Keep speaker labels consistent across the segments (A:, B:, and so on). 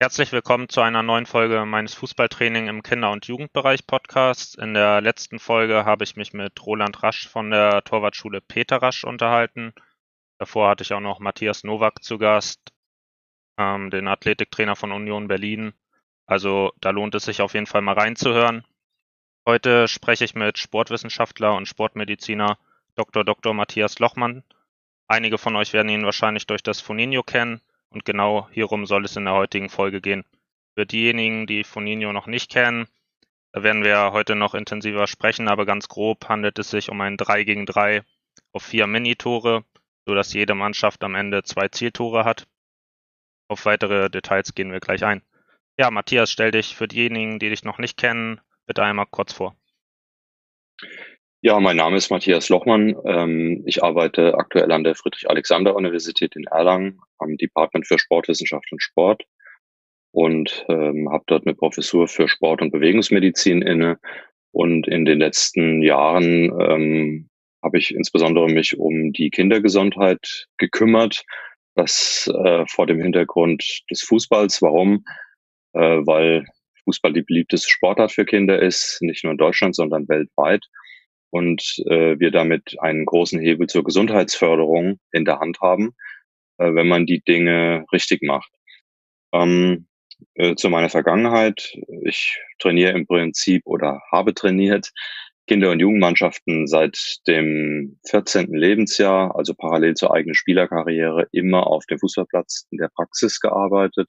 A: Herzlich willkommen zu einer neuen Folge meines Fußballtraining im Kinder- und Jugendbereich Podcasts. In der letzten Folge habe ich mich mit Roland Rasch von der Torwartschule Peter Rasch unterhalten. Davor hatte ich auch noch Matthias Nowak zu Gast, ähm, den Athletiktrainer von Union Berlin. Also da lohnt es sich auf jeden Fall mal reinzuhören. Heute spreche ich mit Sportwissenschaftler und Sportmediziner Dr. Dr. Matthias Lochmann. Einige von euch werden ihn wahrscheinlich durch das Foninho kennen und genau hierum soll es in der heutigen Folge gehen. Für diejenigen, die Foninho noch nicht kennen, da werden wir heute noch intensiver sprechen, aber ganz grob handelt es sich um ein 3 gegen 3 auf vier Minitore, sodass jede Mannschaft am Ende zwei Zieltore hat. Auf weitere Details gehen wir gleich ein. Ja, Matthias, stell dich für diejenigen, die dich noch nicht kennen, bitte einmal kurz vor.
B: Ja, mein Name ist Matthias Lochmann. Ähm, ich arbeite aktuell an der Friedrich-Alexander-Universität in Erlangen am Department für Sportwissenschaft und Sport und ähm, habe dort eine Professur für Sport- und Bewegungsmedizin inne. Und in den letzten Jahren ähm, habe ich insbesondere mich um die Kindergesundheit gekümmert. Das äh, vor dem Hintergrund des Fußballs. Warum? Äh, weil Fußball die beliebteste Sportart für Kinder ist, nicht nur in Deutschland, sondern weltweit. Und äh, wir damit einen großen Hebel zur Gesundheitsförderung in der Hand haben, äh, wenn man die Dinge richtig macht. Ähm, äh, zu meiner Vergangenheit. Ich trainiere im Prinzip oder habe trainiert Kinder- und Jugendmannschaften seit dem 14. Lebensjahr, also parallel zur eigenen Spielerkarriere, immer auf dem Fußballplatz in der Praxis gearbeitet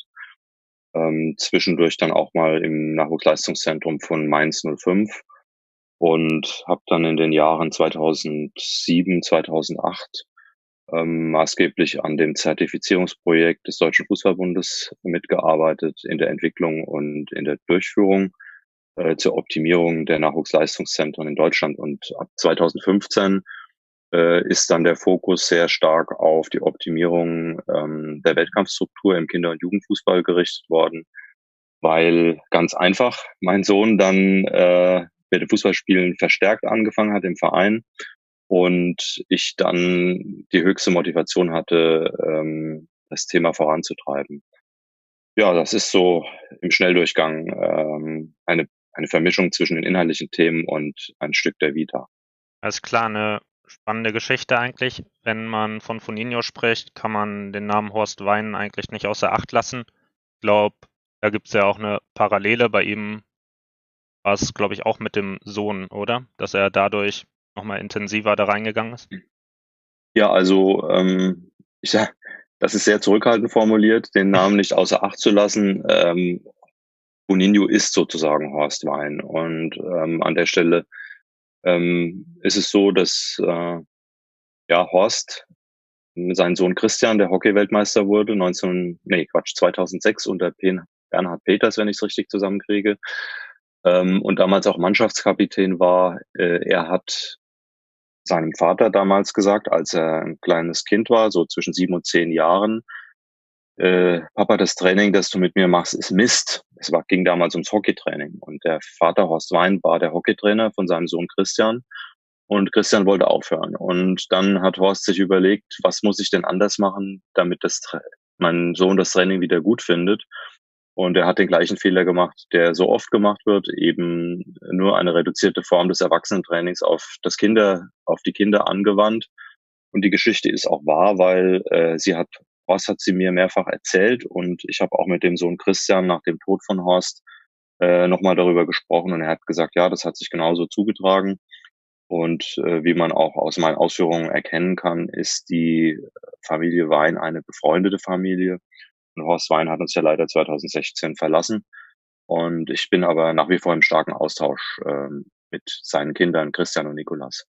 B: ähm, zwischendurch dann auch mal im Nachwuchsleistungszentrum von Mainz 05 und habe dann in den Jahren 2007, 2008 ähm, maßgeblich an dem Zertifizierungsprojekt des Deutschen Fußballbundes mitgearbeitet in der Entwicklung und in der Durchführung äh, zur Optimierung der Nachwuchsleistungszentren in Deutschland. Und ab 2015 äh, ist dann der Fokus sehr stark auf die Optimierung ähm, der Wettkampfstruktur im Kinder- und Jugendfußball gerichtet worden, weil ganz einfach mein Sohn dann äh, mit dem Fußballspielen verstärkt angefangen hat im Verein und ich dann die höchste Motivation hatte, ähm, das Thema voranzutreiben. Ja, das ist so im Schnelldurchgang ähm, eine, eine Vermischung zwischen den inhaltlichen Themen und ein Stück der Vita.
A: Alles klar, eine spannende Geschichte eigentlich. Wenn man von Foninho spricht, kann man den Namen Horst Wein eigentlich nicht außer Acht lassen. Ich glaube, da gibt es ja auch eine Parallele. Bei ihm war es, glaube ich, auch mit dem Sohn, oder? Dass er dadurch nochmal intensiver da reingegangen ist.
B: Ja, also ähm, ich sag, das ist sehr zurückhaltend formuliert, den Namen nicht außer Acht zu lassen. Ähm, Boninho ist sozusagen Horst Wein. Und ähm, an der Stelle ähm, ist es so, dass äh, ja Horst sein Sohn Christian, der Hockey-Weltmeister wurde, 19, nee, Quatsch, 2006 unter Bernhard Peters, wenn ich es richtig zusammenkriege, ähm, und damals auch Mannschaftskapitän war. Äh, er hat seinem Vater damals gesagt, als er ein kleines Kind war, so zwischen sieben und zehn Jahren, äh, Papa, das Training, das du mit mir machst, ist Mist. Es war, ging damals ums Hockeytraining. Und der Vater Horst Wein war der Hockeytrainer von seinem Sohn Christian. Und Christian wollte aufhören. Und dann hat Horst sich überlegt, was muss ich denn anders machen, damit das, mein Sohn das Training wieder gut findet. Und er hat den gleichen Fehler gemacht, der so oft gemacht wird, eben nur eine reduzierte Form des Erwachsenentrainings auf das Kinder, auf die Kinder angewandt. Und die Geschichte ist auch wahr, weil äh, sie hat Horst hat sie mir mehrfach erzählt und ich habe auch mit dem Sohn Christian nach dem Tod von Horst äh, nochmal darüber gesprochen und er hat gesagt, ja, das hat sich genauso zugetragen. Und äh, wie man auch aus meinen Ausführungen erkennen kann, ist die Familie Wein eine befreundete Familie. Und Horst Wein hat uns ja leider 2016 verlassen. Und ich bin aber nach wie vor im starken Austausch äh, mit seinen Kindern Christian und Nikolas.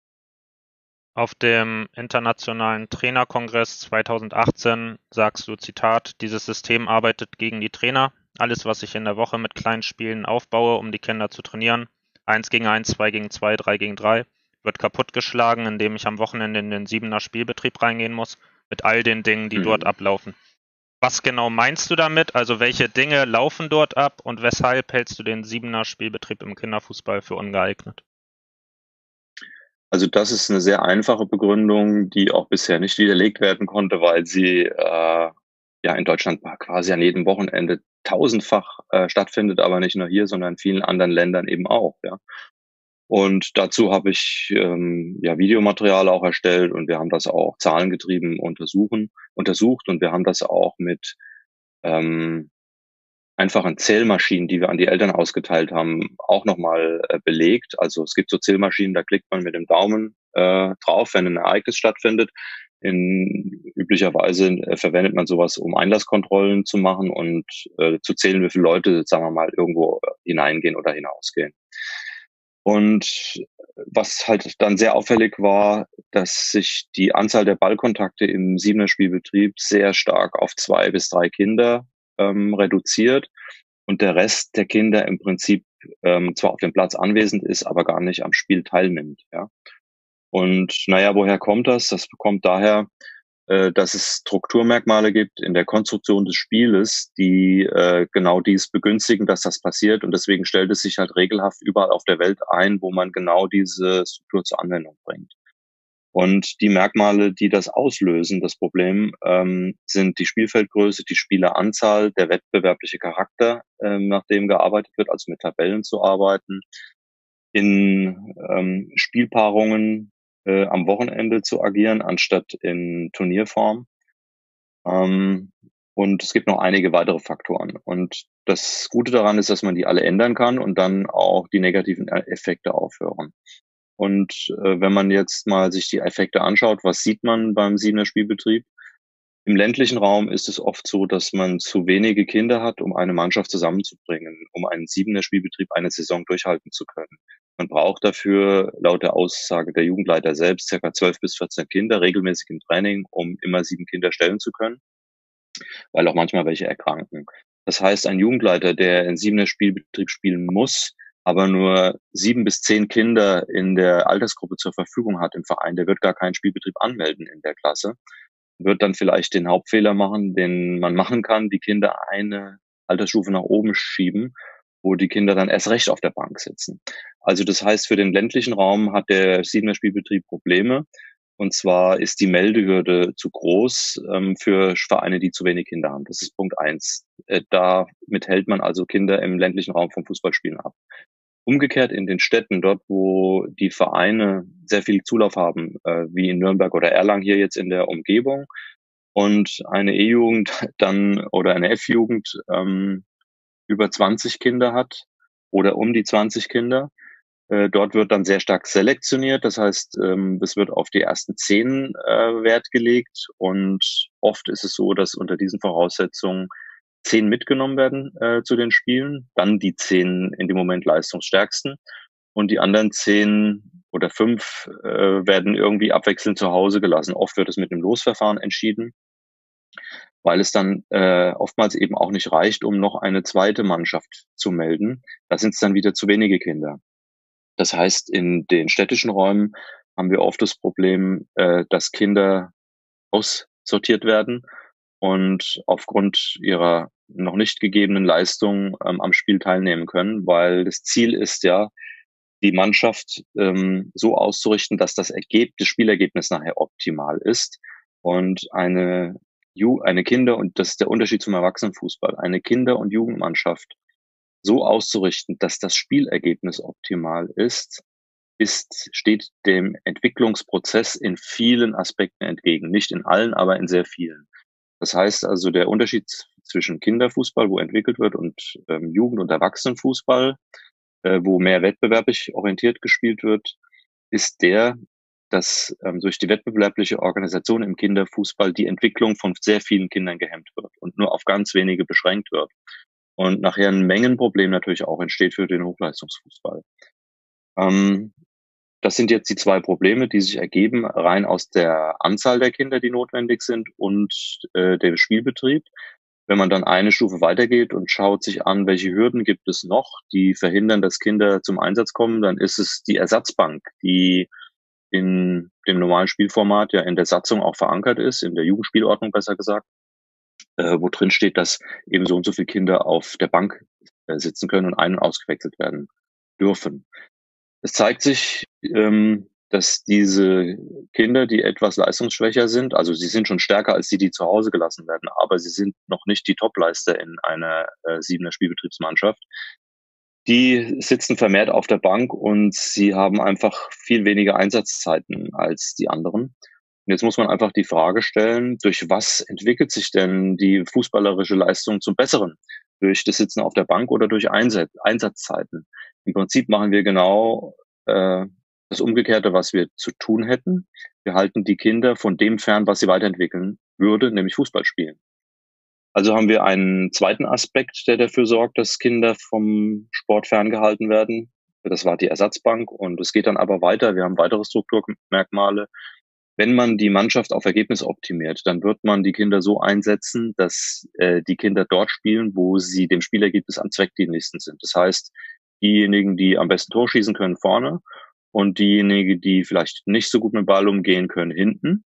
A: Auf dem Internationalen Trainerkongress 2018 sagst du, Zitat, dieses System arbeitet gegen die Trainer. Alles, was ich in der Woche mit kleinen Spielen aufbaue, um die Kinder zu trainieren, eins gegen eins, zwei gegen zwei, drei gegen drei, wird kaputtgeschlagen, indem ich am Wochenende in den Siebener Spielbetrieb reingehen muss, mit all den Dingen, die mhm. dort ablaufen. Was genau meinst du damit? Also welche Dinge laufen dort ab und weshalb hältst du den Siebener Spielbetrieb im Kinderfußball für ungeeignet?
B: Also das ist eine sehr einfache Begründung, die auch bisher nicht widerlegt werden konnte, weil sie äh, ja in Deutschland quasi an jedem Wochenende tausendfach äh, stattfindet, aber nicht nur hier, sondern in vielen anderen Ländern eben auch. Ja. Und dazu habe ich ähm, ja Videomaterial auch erstellt und wir haben das auch zahlengetrieben untersuchen, untersucht und wir haben das auch mit ähm, einfachen Zählmaschinen, die wir an die Eltern ausgeteilt haben, auch nochmal äh, belegt. Also es gibt so Zählmaschinen, da klickt man mit dem Daumen äh, drauf, wenn ein Ereignis stattfindet. In, üblicherweise äh, verwendet man sowas, um Einlasskontrollen zu machen und äh, zu zählen, wie viele Leute, sagen wir mal, irgendwo hineingehen oder hinausgehen. Und was halt dann sehr auffällig war, dass sich die Anzahl der Ballkontakte im Siebener Spielbetrieb sehr stark auf zwei bis drei Kinder ähm, reduziert und der Rest der Kinder im Prinzip ähm, zwar auf dem Platz anwesend ist, aber gar nicht am Spiel teilnimmt. Ja. Und naja, woher kommt das? Das kommt daher, dass es Strukturmerkmale gibt in der Konstruktion des Spieles, die äh, genau dies begünstigen, dass das passiert. Und deswegen stellt es sich halt regelhaft überall auf der Welt ein, wo man genau diese Struktur zur Anwendung bringt. Und die Merkmale, die das auslösen, das Problem, ähm, sind die Spielfeldgröße, die Spieleranzahl, der wettbewerbliche Charakter, ähm, nach dem gearbeitet wird, also mit Tabellen zu arbeiten, in ähm, Spielpaarungen äh, am Wochenende zu agieren, anstatt in Turnierform. Ähm, und es gibt noch einige weitere Faktoren. Und das Gute daran ist, dass man die alle ändern kann und dann auch die negativen Effekte aufhören. Und äh, wenn man jetzt mal sich die Effekte anschaut, was sieht man beim Siebener Spielbetrieb? Im ländlichen Raum ist es oft so, dass man zu wenige Kinder hat, um eine Mannschaft zusammenzubringen, um einen Siebener Spielbetrieb eine Saison durchhalten zu können. Man braucht dafür, laut der Aussage der Jugendleiter selbst, circa 12 bis 14 Kinder regelmäßig im Training, um immer sieben Kinder stellen zu können, weil auch manchmal welche erkranken. Das heißt, ein Jugendleiter, der in Siebener Spielbetrieb spielen muss, aber nur sieben bis zehn Kinder in der Altersgruppe zur Verfügung hat im Verein, der wird gar keinen Spielbetrieb anmelden in der Klasse, wird dann vielleicht den Hauptfehler machen, den man machen kann, die Kinder eine Altersstufe nach oben schieben, wo die Kinder dann erst recht auf der Bank sitzen. Also das heißt, für den ländlichen Raum hat der Siebener Spielbetrieb Probleme. Und zwar ist die Meldehürde zu groß ähm, für Vereine, die zu wenig Kinder haben. Das ist Punkt eins. Äh, damit hält man also Kinder im ländlichen Raum vom Fußballspielen ab. Umgekehrt in den Städten, dort wo die Vereine sehr viel Zulauf haben, äh, wie in Nürnberg oder Erlangen hier jetzt in der Umgebung, und eine E-Jugend dann oder eine F-Jugend ähm, über 20 Kinder hat oder um die 20 Kinder, äh, dort wird dann sehr stark selektioniert. Das heißt, ähm, es wird auf die ersten zehn äh, Wert gelegt. Und oft ist es so, dass unter diesen Voraussetzungen zehn mitgenommen werden äh, zu den Spielen, dann die zehn in dem Moment leistungsstärksten und die anderen zehn oder fünf äh, werden irgendwie abwechselnd zu Hause gelassen. Oft wird es mit einem Losverfahren entschieden, weil es dann äh, oftmals eben auch nicht reicht, um noch eine zweite Mannschaft zu melden. Da sind es dann wieder zu wenige Kinder. Das heißt, in den städtischen Räumen haben wir oft das Problem, äh, dass Kinder aussortiert werden und aufgrund ihrer noch nicht gegebenen Leistung ähm, am Spiel teilnehmen können, weil das Ziel ist ja, die Mannschaft ähm, so auszurichten, dass das, Ergebnis, das Spielergebnis nachher optimal ist und eine, Ju eine Kinder, und das ist der Unterschied zum Erwachsenenfußball, eine Kinder- und Jugendmannschaft so auszurichten, dass das Spielergebnis optimal ist, ist, steht dem Entwicklungsprozess in vielen Aspekten entgegen. Nicht in allen, aber in sehr vielen. Das heißt also, der Unterschied zwischen Kinderfußball, wo entwickelt wird, und ähm, Jugend- und Erwachsenenfußball, äh, wo mehr wettbewerblich orientiert gespielt wird, ist der, dass ähm, durch die wettbewerbliche Organisation im Kinderfußball die Entwicklung von sehr vielen Kindern gehemmt wird und nur auf ganz wenige beschränkt wird. Und nachher ein Mengenproblem natürlich auch entsteht für den Hochleistungsfußball. Ähm, das sind jetzt die zwei Probleme, die sich ergeben, rein aus der Anzahl der Kinder, die notwendig sind und äh, dem Spielbetrieb. Wenn man dann eine Stufe weitergeht und schaut sich an, welche Hürden gibt es noch, die verhindern, dass Kinder zum Einsatz kommen, dann ist es die Ersatzbank, die in dem normalen Spielformat ja in der Satzung auch verankert ist, in der Jugendspielordnung besser gesagt, äh, wo drin steht, dass eben so und so viele Kinder auf der Bank äh, sitzen können und ein- und ausgewechselt werden dürfen. Es zeigt sich, ähm, dass diese Kinder, die etwas leistungsschwächer sind, also sie sind schon stärker als die, die zu Hause gelassen werden, aber sie sind noch nicht die Topleister in einer äh, siebener Spielbetriebsmannschaft. Die sitzen vermehrt auf der Bank und sie haben einfach viel weniger Einsatzzeiten als die anderen. Und jetzt muss man einfach die Frage stellen, durch was entwickelt sich denn die fußballerische Leistung zum Besseren? Durch das Sitzen auf der Bank oder durch Einsatz, Einsatzzeiten? Im Prinzip machen wir genau äh, das Umgekehrte, was wir zu tun hätten. Wir halten die Kinder von dem fern, was sie weiterentwickeln würde, nämlich Fußball spielen. Also haben wir einen zweiten Aspekt, der dafür sorgt, dass Kinder vom Sport ferngehalten werden. Das war die Ersatzbank und es geht dann aber weiter. Wir haben weitere Strukturmerkmale. Wenn man die Mannschaft auf Ergebnis optimiert, dann wird man die Kinder so einsetzen, dass äh, die Kinder dort spielen, wo sie dem Spielergebnis am zweckdienlichsten sind. Das heißt, diejenigen, die am besten Tor schießen können, vorne und diejenigen, die vielleicht nicht so gut mit Ball umgehen können, hinten.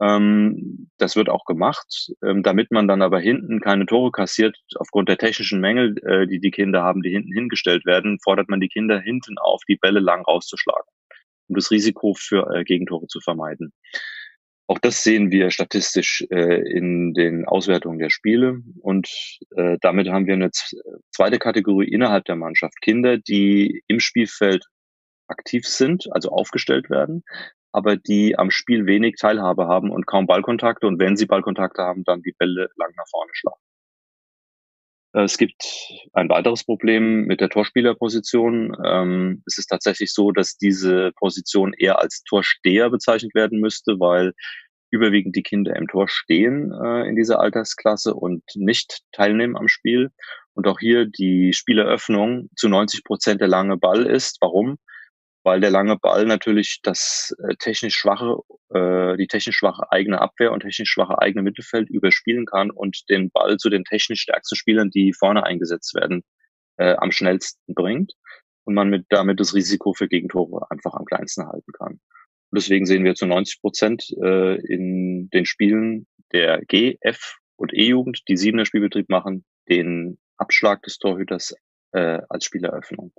B: Ähm, das wird auch gemacht, ähm, damit man dann aber hinten keine Tore kassiert. Aufgrund der technischen Mängel, äh, die die Kinder haben, die hinten hingestellt werden, fordert man die Kinder hinten auf, die Bälle lang rauszuschlagen, um das Risiko für äh, Gegentore zu vermeiden. Auch das sehen wir statistisch äh, in den Auswertungen der Spiele. Und äh, damit haben wir eine zweite Kategorie innerhalb der Mannschaft. Kinder, die im Spielfeld aktiv sind, also aufgestellt werden, aber die am Spiel wenig Teilhabe haben und kaum Ballkontakte und wenn sie Ballkontakte haben, dann die Bälle lang nach vorne schlagen. Äh, es gibt ein weiteres Problem mit der Torspielerposition. Ähm, es ist tatsächlich so, dass diese Position eher als Torsteher bezeichnet werden müsste, weil überwiegend die Kinder im Tor stehen äh, in dieser Altersklasse und nicht teilnehmen am Spiel. Und auch hier die Spieleröffnung zu 90 Prozent der lange Ball ist. Warum? weil der lange Ball natürlich das äh, technisch schwache, äh, die technisch schwache eigene Abwehr und technisch schwache eigene Mittelfeld überspielen kann und den Ball zu den technisch stärksten Spielern, die vorne eingesetzt werden, äh, am schnellsten bringt und man mit damit das Risiko für Gegentore einfach am kleinsten halten kann. Und deswegen sehen wir zu 90 Prozent äh, in den Spielen der G, F und E-Jugend, die siebener Spielbetrieb machen, den Abschlag des Torhüters äh, als Spieleröffnung.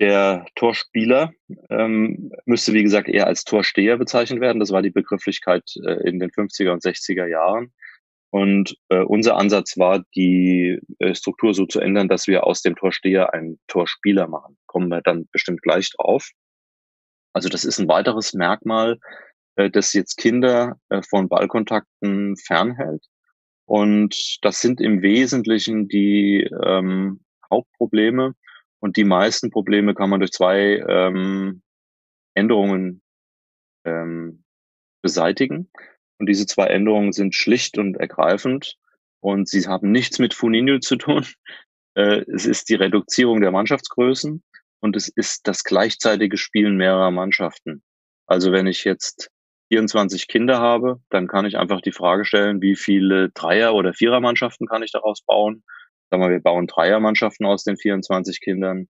B: Der Torspieler ähm, müsste, wie gesagt, eher als Torsteher bezeichnet werden. Das war die Begrifflichkeit äh, in den 50er und 60er Jahren. Und äh, unser Ansatz war, die äh, Struktur so zu ändern, dass wir aus dem Torsteher einen Torspieler machen. Kommen wir dann bestimmt gleich drauf. Also das ist ein weiteres Merkmal, äh, das jetzt Kinder äh, von Ballkontakten fernhält. Und das sind im Wesentlichen die ähm, Hauptprobleme. Und die meisten Probleme kann man durch zwei ähm, Änderungen ähm, beseitigen. Und diese zwei Änderungen sind schlicht und ergreifend und sie haben nichts mit Funinho zu tun. Äh, es ist die Reduzierung der Mannschaftsgrößen und es ist das gleichzeitige Spielen mehrerer Mannschaften. Also wenn ich jetzt 24 Kinder habe, dann kann ich einfach die Frage stellen, wie viele Dreier- oder Vierermannschaften kann ich daraus bauen Sagen wir, wir bauen Dreiermannschaften aus den 24 Kindern.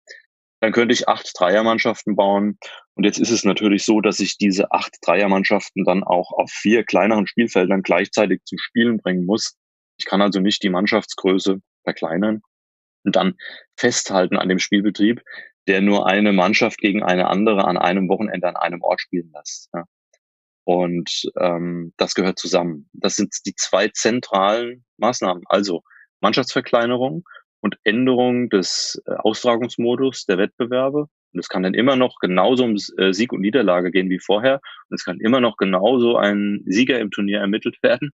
B: Dann könnte ich acht Dreiermannschaften bauen. Und jetzt ist es natürlich so, dass ich diese acht Dreiermannschaften dann auch auf vier kleineren Spielfeldern gleichzeitig zum Spielen bringen muss. Ich kann also nicht die Mannschaftsgröße verkleinern und dann festhalten an dem Spielbetrieb, der nur eine Mannschaft gegen eine andere an einem Wochenende an einem Ort spielen lässt. Ja. Und ähm, das gehört zusammen. Das sind die zwei zentralen Maßnahmen. Also Mannschaftsverkleinerung und Änderung des äh, Austragungsmodus der Wettbewerbe. Und es kann dann immer noch genauso um äh, Sieg und Niederlage gehen wie vorher. Und es kann immer noch genauso ein Sieger im Turnier ermittelt werden.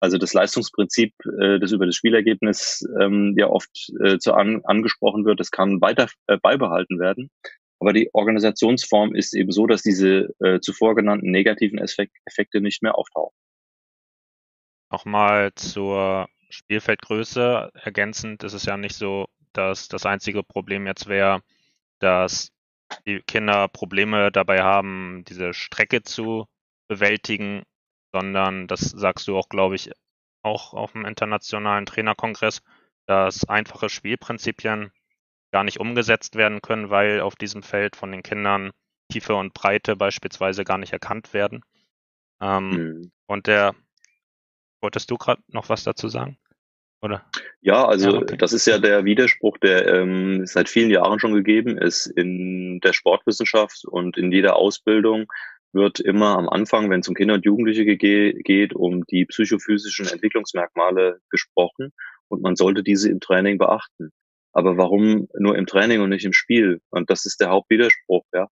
B: Also das Leistungsprinzip, äh, das über das Spielergebnis ähm, ja oft äh, zu an, angesprochen wird, das kann weiter äh, beibehalten werden. Aber die Organisationsform ist eben so, dass diese äh, zuvor genannten negativen Effekte nicht mehr auftauchen.
A: Nochmal zur Spielfeldgröße ergänzend ist es ja nicht so, dass das einzige Problem jetzt wäre, dass die Kinder Probleme dabei haben, diese Strecke zu bewältigen, sondern das sagst du auch, glaube ich, auch auf dem internationalen Trainerkongress, dass einfache Spielprinzipien gar nicht umgesetzt werden können, weil auf diesem Feld von den Kindern Tiefe und Breite beispielsweise gar nicht erkannt werden. Ähm, mhm. Und der, wolltest du gerade noch was dazu sagen? oder?
B: Ja, also ja, okay. das ist ja der Widerspruch, der ähm, seit vielen Jahren schon gegeben ist in der Sportwissenschaft und in jeder Ausbildung wird immer am Anfang, wenn es um Kinder und Jugendliche geht, um die psychophysischen Entwicklungsmerkmale gesprochen und man sollte diese im Training beachten. Aber warum nur im Training und nicht im Spiel? Und das ist der Hauptwiderspruch, ja.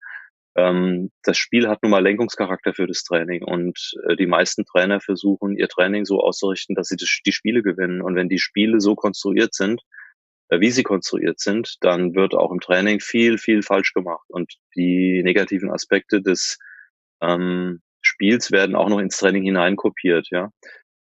B: Ähm, das Spiel hat nun mal Lenkungscharakter für das Training und äh, die meisten Trainer versuchen, ihr Training so auszurichten, dass sie das, die Spiele gewinnen. Und wenn die Spiele so konstruiert sind, äh, wie sie konstruiert sind, dann wird auch im Training viel, viel falsch gemacht. Und die negativen Aspekte des ähm, Spiels werden auch noch ins Training hineinkopiert, ja.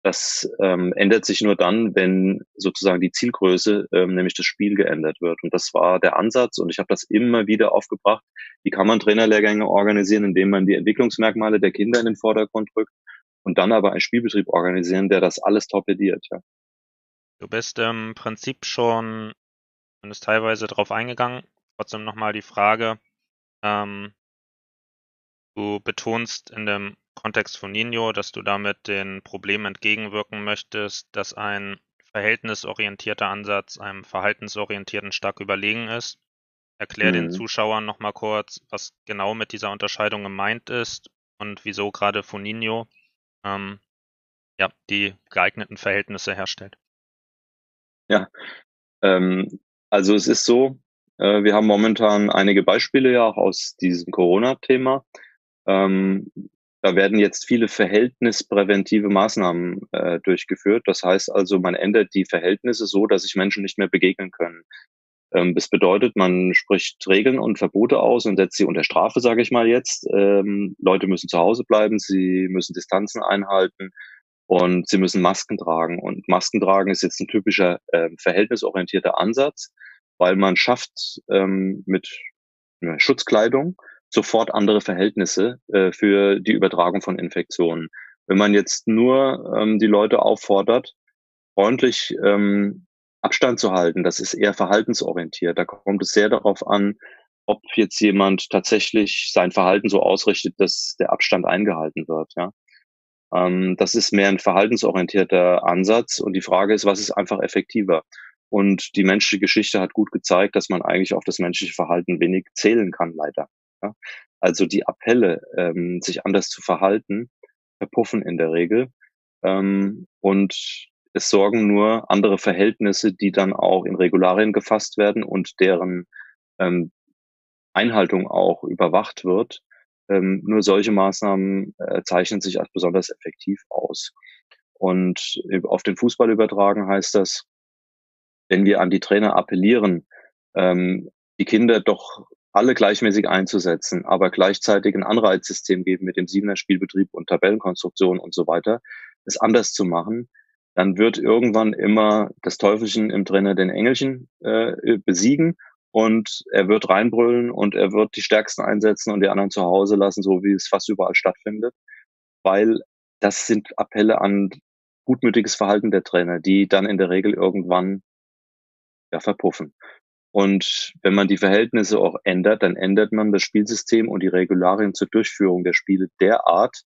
B: Das ähm, ändert sich nur dann, wenn sozusagen die Zielgröße, ähm, nämlich das Spiel geändert wird. Und das war der Ansatz. Und ich habe das immer wieder aufgebracht. Wie kann man Trainerlehrgänge organisieren, indem man die Entwicklungsmerkmale der Kinder in den Vordergrund rückt und dann aber einen Spielbetrieb organisieren, der das alles torpediert. Ja.
A: Du bist im Prinzip schon, zumindest teilweise darauf eingegangen. Trotzdem nochmal die Frage, ähm, du betonst in dem Kontext von Nino, dass du damit den Problemen entgegenwirken möchtest, dass ein verhältnisorientierter Ansatz einem verhaltensorientierten stark überlegen ist. Erklär mhm. den Zuschauern nochmal kurz, was genau mit dieser Unterscheidung gemeint ist und wieso gerade Foninho ähm, ja, die geeigneten Verhältnisse herstellt.
B: Ja, ähm, also es ist so, äh, wir haben momentan einige Beispiele ja auch aus diesem Corona-Thema. Ähm, da werden jetzt viele verhältnispräventive Maßnahmen äh, durchgeführt. Das heißt also, man ändert die Verhältnisse so, dass sich Menschen nicht mehr begegnen können. Ähm, das bedeutet, man spricht Regeln und Verbote aus und setzt sie unter Strafe, sage ich mal jetzt. Ähm, Leute müssen zu Hause bleiben, sie müssen Distanzen einhalten und sie müssen Masken tragen. Und Masken tragen ist jetzt ein typischer äh, verhältnisorientierter Ansatz, weil man schafft ähm, mit Schutzkleidung sofort andere Verhältnisse äh, für die Übertragung von Infektionen. Wenn man jetzt nur ähm, die Leute auffordert, freundlich ähm, Abstand zu halten, das ist eher verhaltensorientiert. Da kommt es sehr darauf an, ob jetzt jemand tatsächlich sein Verhalten so ausrichtet, dass der Abstand eingehalten wird. Ja, ähm, das ist mehr ein verhaltensorientierter Ansatz und die Frage ist, was ist einfach effektiver? Und die menschliche Geschichte hat gut gezeigt, dass man eigentlich auf das menschliche Verhalten wenig zählen kann, leider. Ja? Also die Appelle, ähm, sich anders zu verhalten, verpuffen in der Regel. Ähm, und es sorgen nur andere Verhältnisse, die dann auch in Regularien gefasst werden und deren ähm, Einhaltung auch überwacht wird. Ähm, nur solche Maßnahmen äh, zeichnen sich als besonders effektiv aus. Und auf den Fußball übertragen heißt das, wenn wir an die Trainer appellieren, ähm, die Kinder doch alle gleichmäßig einzusetzen, aber gleichzeitig ein Anreizsystem geben mit dem Siebener Spielbetrieb und Tabellenkonstruktion und so weiter, es anders zu machen, dann wird irgendwann immer das Teufelchen im Trainer den Engelchen äh, besiegen und er wird reinbrüllen und er wird die Stärksten einsetzen und die anderen zu Hause lassen, so wie es fast überall stattfindet, weil das sind Appelle an gutmütiges Verhalten der Trainer, die dann in der Regel irgendwann ja verpuffen. Und wenn man die Verhältnisse auch ändert, dann ändert man das Spielsystem und die Regularien zur Durchführung der Spiele derart,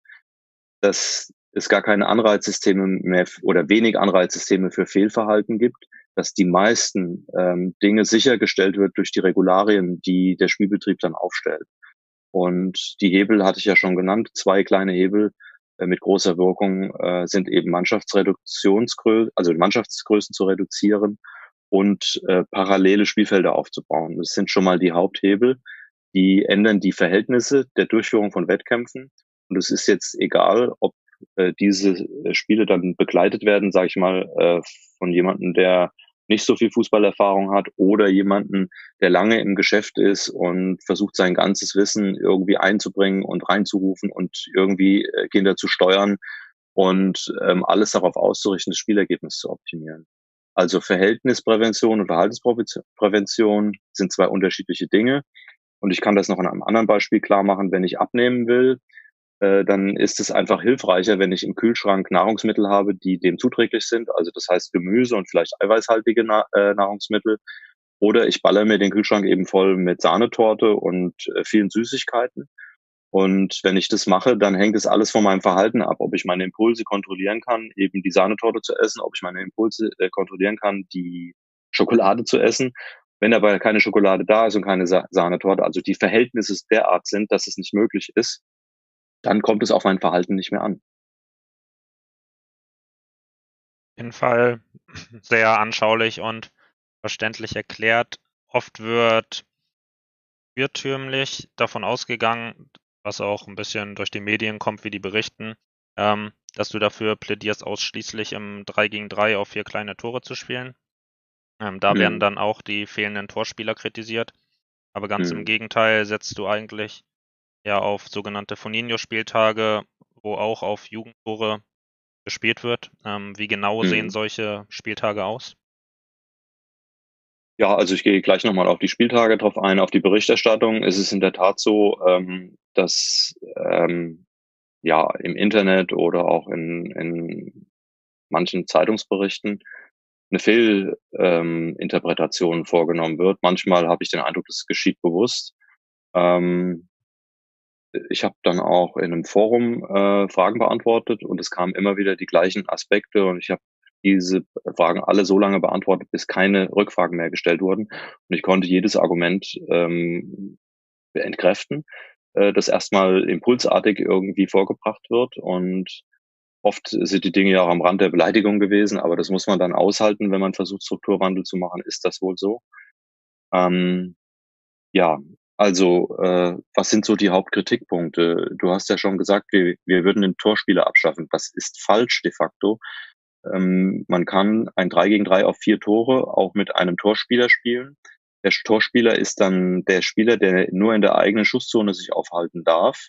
B: dass es gar keine Anreizsysteme mehr oder wenig Anreizsysteme für Fehlverhalten gibt, dass die meisten ähm, Dinge sichergestellt wird durch die Regularien, die der Spielbetrieb dann aufstellt. Und die Hebel hatte ich ja schon genannt, zwei kleine Hebel äh, mit großer Wirkung äh, sind eben Mannschaftsreduktionsgrößen, also Mannschaftsgrößen zu reduzieren und äh, parallele Spielfelder aufzubauen. Das sind schon mal die Haupthebel. Die ändern die Verhältnisse der Durchführung von Wettkämpfen. Und es ist jetzt egal, ob äh, diese äh, Spiele dann begleitet werden, sage ich mal, äh, von jemandem, der nicht so viel Fußballerfahrung hat oder jemanden, der lange im Geschäft ist und versucht sein ganzes Wissen irgendwie einzubringen und reinzurufen und irgendwie äh, Kinder zu steuern und ähm, alles darauf auszurichten, das Spielergebnis zu optimieren. Also Verhältnisprävention und Verhaltensprävention sind zwei unterschiedliche Dinge. Und ich kann das noch in einem anderen Beispiel klar machen. Wenn ich abnehmen will, äh, dann ist es einfach hilfreicher, wenn ich im Kühlschrank Nahrungsmittel habe, die dem zuträglich sind. Also das heißt Gemüse und vielleicht eiweißhaltige Na äh, Nahrungsmittel. Oder ich baller mir den Kühlschrank eben voll mit Sahnetorte und äh, vielen Süßigkeiten. Und wenn ich das mache, dann hängt es alles von meinem Verhalten ab, ob ich meine Impulse kontrollieren kann, eben die Sahnetorte zu essen, ob ich meine Impulse äh, kontrollieren kann, die Schokolade zu essen. Wenn aber keine Schokolade da ist und keine Sa Sahnetorte, also die Verhältnisse derart sind, dass es nicht möglich ist, dann kommt es auf mein Verhalten nicht mehr an.
A: Jeden Fall sehr anschaulich und verständlich erklärt. Oft wird irrtümlich davon ausgegangen, was auch ein bisschen durch die Medien kommt, wie die berichten, ähm, dass du dafür plädierst, ausschließlich im 3 gegen 3 auf vier kleine Tore zu spielen. Ähm, da mhm. werden dann auch die fehlenden Torspieler kritisiert. Aber ganz mhm. im Gegenteil setzt du eigentlich ja auf sogenannte Foninho-Spieltage, wo auch auf Jugendtore gespielt wird. Ähm, wie genau mhm. sehen solche Spieltage aus?
B: Ja, also ich gehe gleich nochmal auf die Spieltage drauf ein, auf die Berichterstattung. Es ist in der Tat so, ähm, dass ähm, ja im Internet oder auch in, in manchen Zeitungsberichten eine Fehlinterpretation ähm, vorgenommen wird. Manchmal habe ich den Eindruck, das geschieht bewusst. Ähm, ich habe dann auch in einem Forum äh, Fragen beantwortet und es kamen immer wieder die gleichen Aspekte und ich habe diese Fragen alle so lange beantwortet, bis keine Rückfragen mehr gestellt wurden. Und ich konnte jedes Argument ähm, entkräften, äh, das erstmal impulsartig irgendwie vorgebracht wird. Und oft sind die Dinge ja auch am Rand der Beleidigung gewesen, aber das muss man dann aushalten, wenn man versucht, Strukturwandel zu machen, ist das wohl so. Ähm, ja, also, äh, was sind so die Hauptkritikpunkte? Du hast ja schon gesagt, wir, wir würden den Torspieler abschaffen. Das ist falsch de facto. Ähm, man kann ein 3 gegen 3 auf vier Tore auch mit einem Torspieler spielen. Der Torspieler ist dann der Spieler, der nur in der eigenen Schusszone sich aufhalten darf.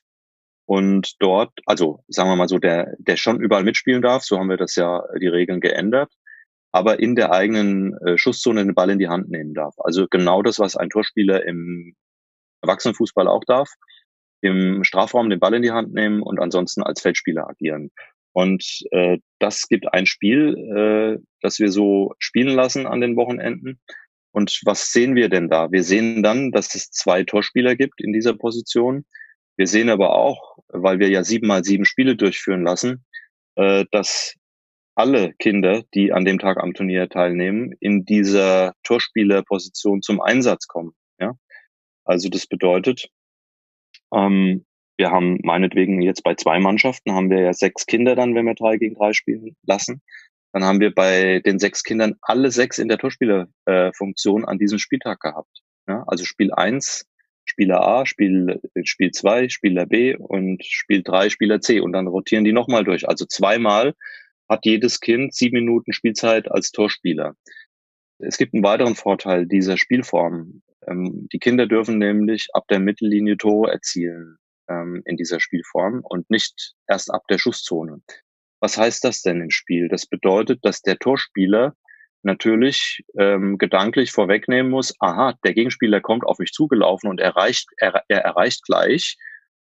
B: Und dort, also sagen wir mal so, der, der schon überall mitspielen darf, so haben wir das ja die Regeln geändert, aber in der eigenen äh, Schusszone den Ball in die Hand nehmen darf. Also genau das, was ein Torspieler im Erwachsenenfußball auch darf, im Strafraum den Ball in die Hand nehmen und ansonsten als Feldspieler agieren. Und äh, das gibt ein Spiel, äh, das wir so spielen lassen an den Wochenenden. Und was sehen wir denn da? Wir sehen dann, dass es zwei Torspieler gibt in dieser Position. Wir sehen aber auch, weil wir ja sieben mal sieben Spiele durchführen lassen, äh, dass alle Kinder, die an dem Tag am Turnier teilnehmen, in dieser Torspielerposition zum Einsatz kommen. Ja, also das bedeutet, ähm, wir haben meinetwegen jetzt bei zwei Mannschaften haben wir ja sechs Kinder dann, wenn wir drei gegen drei spielen lassen. Dann haben wir bei den sechs Kindern alle sechs in der Torspielerfunktion äh, an diesem Spieltag gehabt. Ja, also Spiel eins Spieler A, Spiel, Spiel zwei Spieler B und Spiel drei Spieler C. Und dann rotieren die nochmal durch. Also zweimal hat jedes Kind sieben Minuten Spielzeit als Torspieler. Es gibt einen weiteren Vorteil dieser Spielform. Ähm, die Kinder dürfen nämlich ab der Mittellinie Tore erzielen ähm, in dieser Spielform und nicht erst ab der Schusszone. Was heißt das denn im Spiel? Das bedeutet, dass der Torspieler natürlich ähm, gedanklich vorwegnehmen muss, aha, der Gegenspieler kommt auf mich zugelaufen und erreicht, er, er erreicht gleich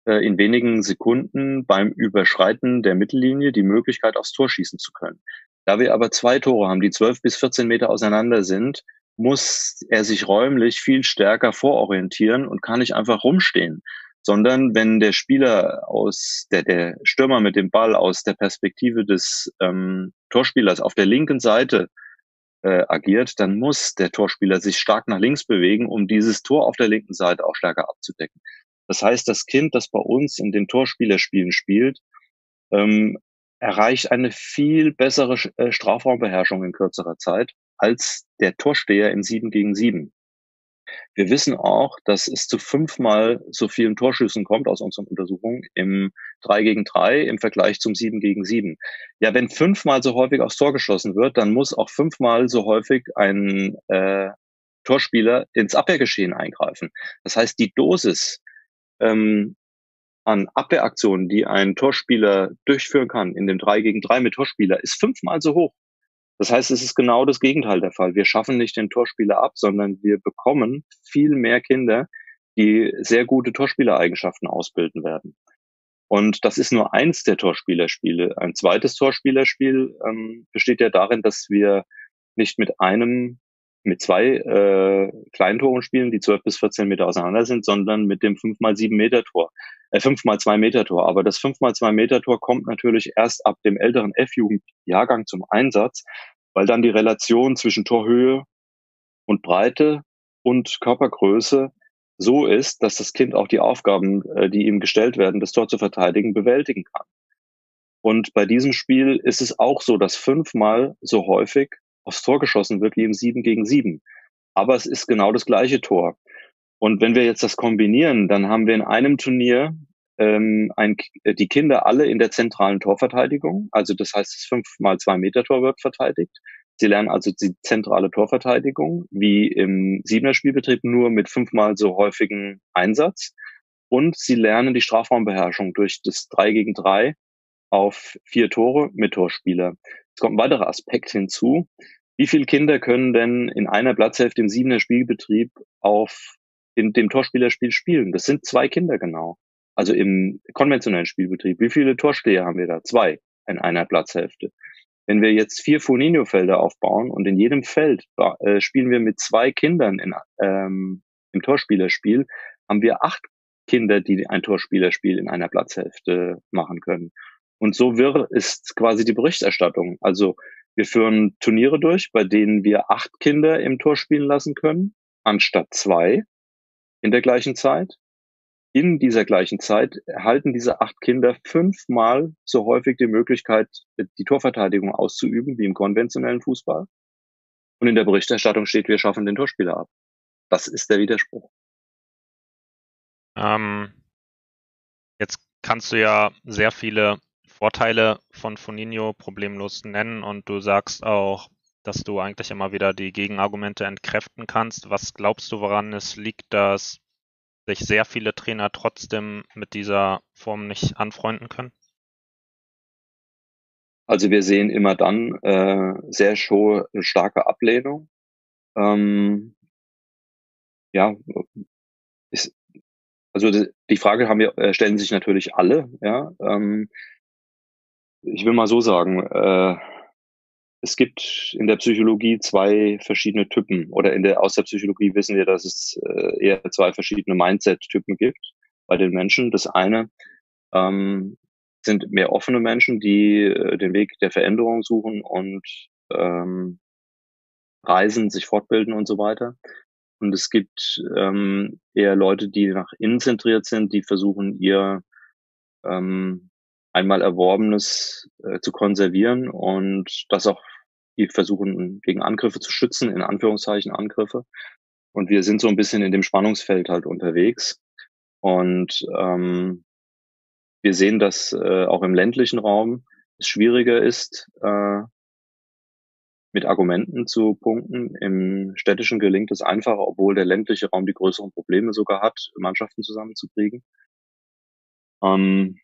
B: äh, in wenigen Sekunden beim Überschreiten der Mittellinie die Möglichkeit, aufs Tor schießen zu können. Da wir aber zwei Tore haben, die zwölf bis 14 Meter auseinander sind, muss er sich räumlich viel stärker vororientieren und kann nicht einfach rumstehen sondern wenn der Spieler aus, der, der Stürmer mit dem Ball aus der Perspektive des ähm, Torspielers auf der linken Seite äh, agiert, dann muss der Torspieler sich stark nach links bewegen, um dieses Tor auf der linken Seite auch stärker abzudecken. Das heißt, das Kind, das bei uns in den Torspielerspielen spielt, ähm, erreicht eine viel bessere äh, Strafraumbeherrschung in kürzerer Zeit als der Torsteher im 7 gegen 7. Wir wissen auch, dass es zu fünfmal so vielen Torschüssen kommt aus unseren Untersuchungen im 3 gegen 3 im Vergleich zum 7 gegen 7. Ja, wenn fünfmal so häufig aufs Tor geschossen wird, dann muss auch fünfmal so häufig ein äh, Torspieler ins Abwehrgeschehen eingreifen. Das heißt, die Dosis ähm, an Abwehraktionen, die ein Torspieler durchführen kann in dem 3 gegen 3 mit Torspieler, ist fünfmal so hoch. Das heißt, es ist genau das Gegenteil der Fall. Wir schaffen nicht den Torspieler ab, sondern wir bekommen viel mehr Kinder, die sehr gute Torspielereigenschaften ausbilden werden. Und das ist nur eins der Torspielerspiele. Ein zweites Torspielerspiel ähm, besteht ja darin, dass wir nicht mit einem mit zwei äh, Kleintoren spielen, die 12 bis 14 Meter auseinander sind, sondern mit dem 5 mal 7 Meter Tor, äh, 5 mal 2 Meter Tor. Aber das 5 mal 2 Meter Tor kommt natürlich erst ab dem älteren F-Jugendjahrgang zum Einsatz, weil dann die Relation zwischen Torhöhe und Breite und Körpergröße so ist, dass das Kind auch die Aufgaben, äh, die ihm gestellt werden, das Tor zu verteidigen, bewältigen kann. Und bei diesem Spiel ist es auch so, dass fünfmal so häufig aufs Tor geschossen wird wie im 7 gegen 7. Aber es ist genau das gleiche Tor. Und wenn wir jetzt das kombinieren, dann haben wir in einem Turnier ähm, ein, äh, die Kinder alle in der zentralen Torverteidigung. Also das heißt, das 5 mal 2 Meter Tor wird verteidigt. Sie lernen also die zentrale Torverteidigung, wie im Siebener Spielbetrieb, nur mit fünfmal so häufigen Einsatz. Und sie lernen die Strafraumbeherrschung durch das 3 gegen 3 auf vier Tore mit Torspieler. Es kommt ein weiterer Aspekt hinzu. Wie viele Kinder können denn in einer Platzhälfte im siebener Spielbetrieb auf in dem Torspielerspiel spielen? Das sind zwei Kinder genau. Also im konventionellen Spielbetrieb. Wie viele Torsteher haben wir da? Zwei in einer Platzhälfte. Wenn wir jetzt vier Foninho-Felder aufbauen und in jedem Feld äh, spielen wir mit zwei Kindern in, ähm, im Torspielerspiel, haben wir acht Kinder, die ein Torspielerspiel in einer Platzhälfte machen können. Und so wirr ist quasi die Berichterstattung. Also wir führen Turniere durch, bei denen wir acht Kinder im Tor spielen lassen können, anstatt zwei in der gleichen Zeit. In dieser gleichen Zeit erhalten diese acht Kinder fünfmal so häufig die Möglichkeit, die Torverteidigung auszuüben, wie im konventionellen Fußball. Und in der Berichterstattung steht, wir schaffen den Torspieler ab. Das ist der Widerspruch.
A: Ähm, jetzt kannst du ja sehr viele Vorteile von Foninho problemlos nennen und du sagst auch, dass du eigentlich immer wieder die Gegenargumente entkräften kannst. Was glaubst du, woran es liegt, dass sich sehr viele Trainer trotzdem mit dieser Form nicht anfreunden können?
B: Also wir sehen immer dann äh, sehr starke Ablehnung. Ähm, ja, ist, also die Frage haben wir, äh, stellen sich natürlich alle. Ja, ähm, ich will mal so sagen, äh, es gibt in der Psychologie zwei verschiedene Typen oder in der aus der Psychologie wissen wir, dass es äh, eher zwei verschiedene Mindset-Typen gibt bei den Menschen. Das eine ähm, sind mehr offene Menschen, die äh, den Weg der Veränderung suchen und ähm, reisen, sich fortbilden und so weiter. Und es gibt ähm, eher Leute, die nach innen zentriert sind, die versuchen, ihr ähm, einmal Erworbenes äh, zu konservieren und das auch die versuchen gegen Angriffe zu schützen, in Anführungszeichen Angriffe. Und wir sind so ein bisschen in dem Spannungsfeld halt unterwegs. Und ähm, wir sehen, dass äh, auch im ländlichen Raum es schwieriger ist, äh, mit Argumenten zu punkten. Im städtischen gelingt es einfacher, obwohl der ländliche Raum die größeren Probleme sogar hat, Mannschaften zusammenzukriegen. Ähm,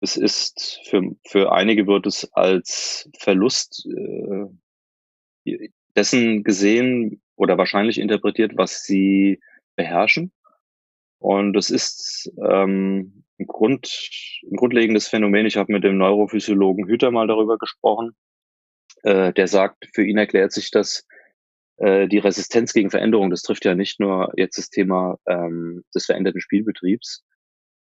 B: es ist für, für einige wird es als Verlust äh, dessen gesehen oder wahrscheinlich interpretiert, was sie beherrschen. Und es ist ähm, ein, Grund, ein grundlegendes Phänomen. Ich habe mit dem Neurophysiologen Hüter mal darüber gesprochen. Äh, der sagt, für ihn erklärt sich das äh, die Resistenz gegen Veränderung. Das trifft ja nicht nur jetzt das Thema ähm, des veränderten Spielbetriebs,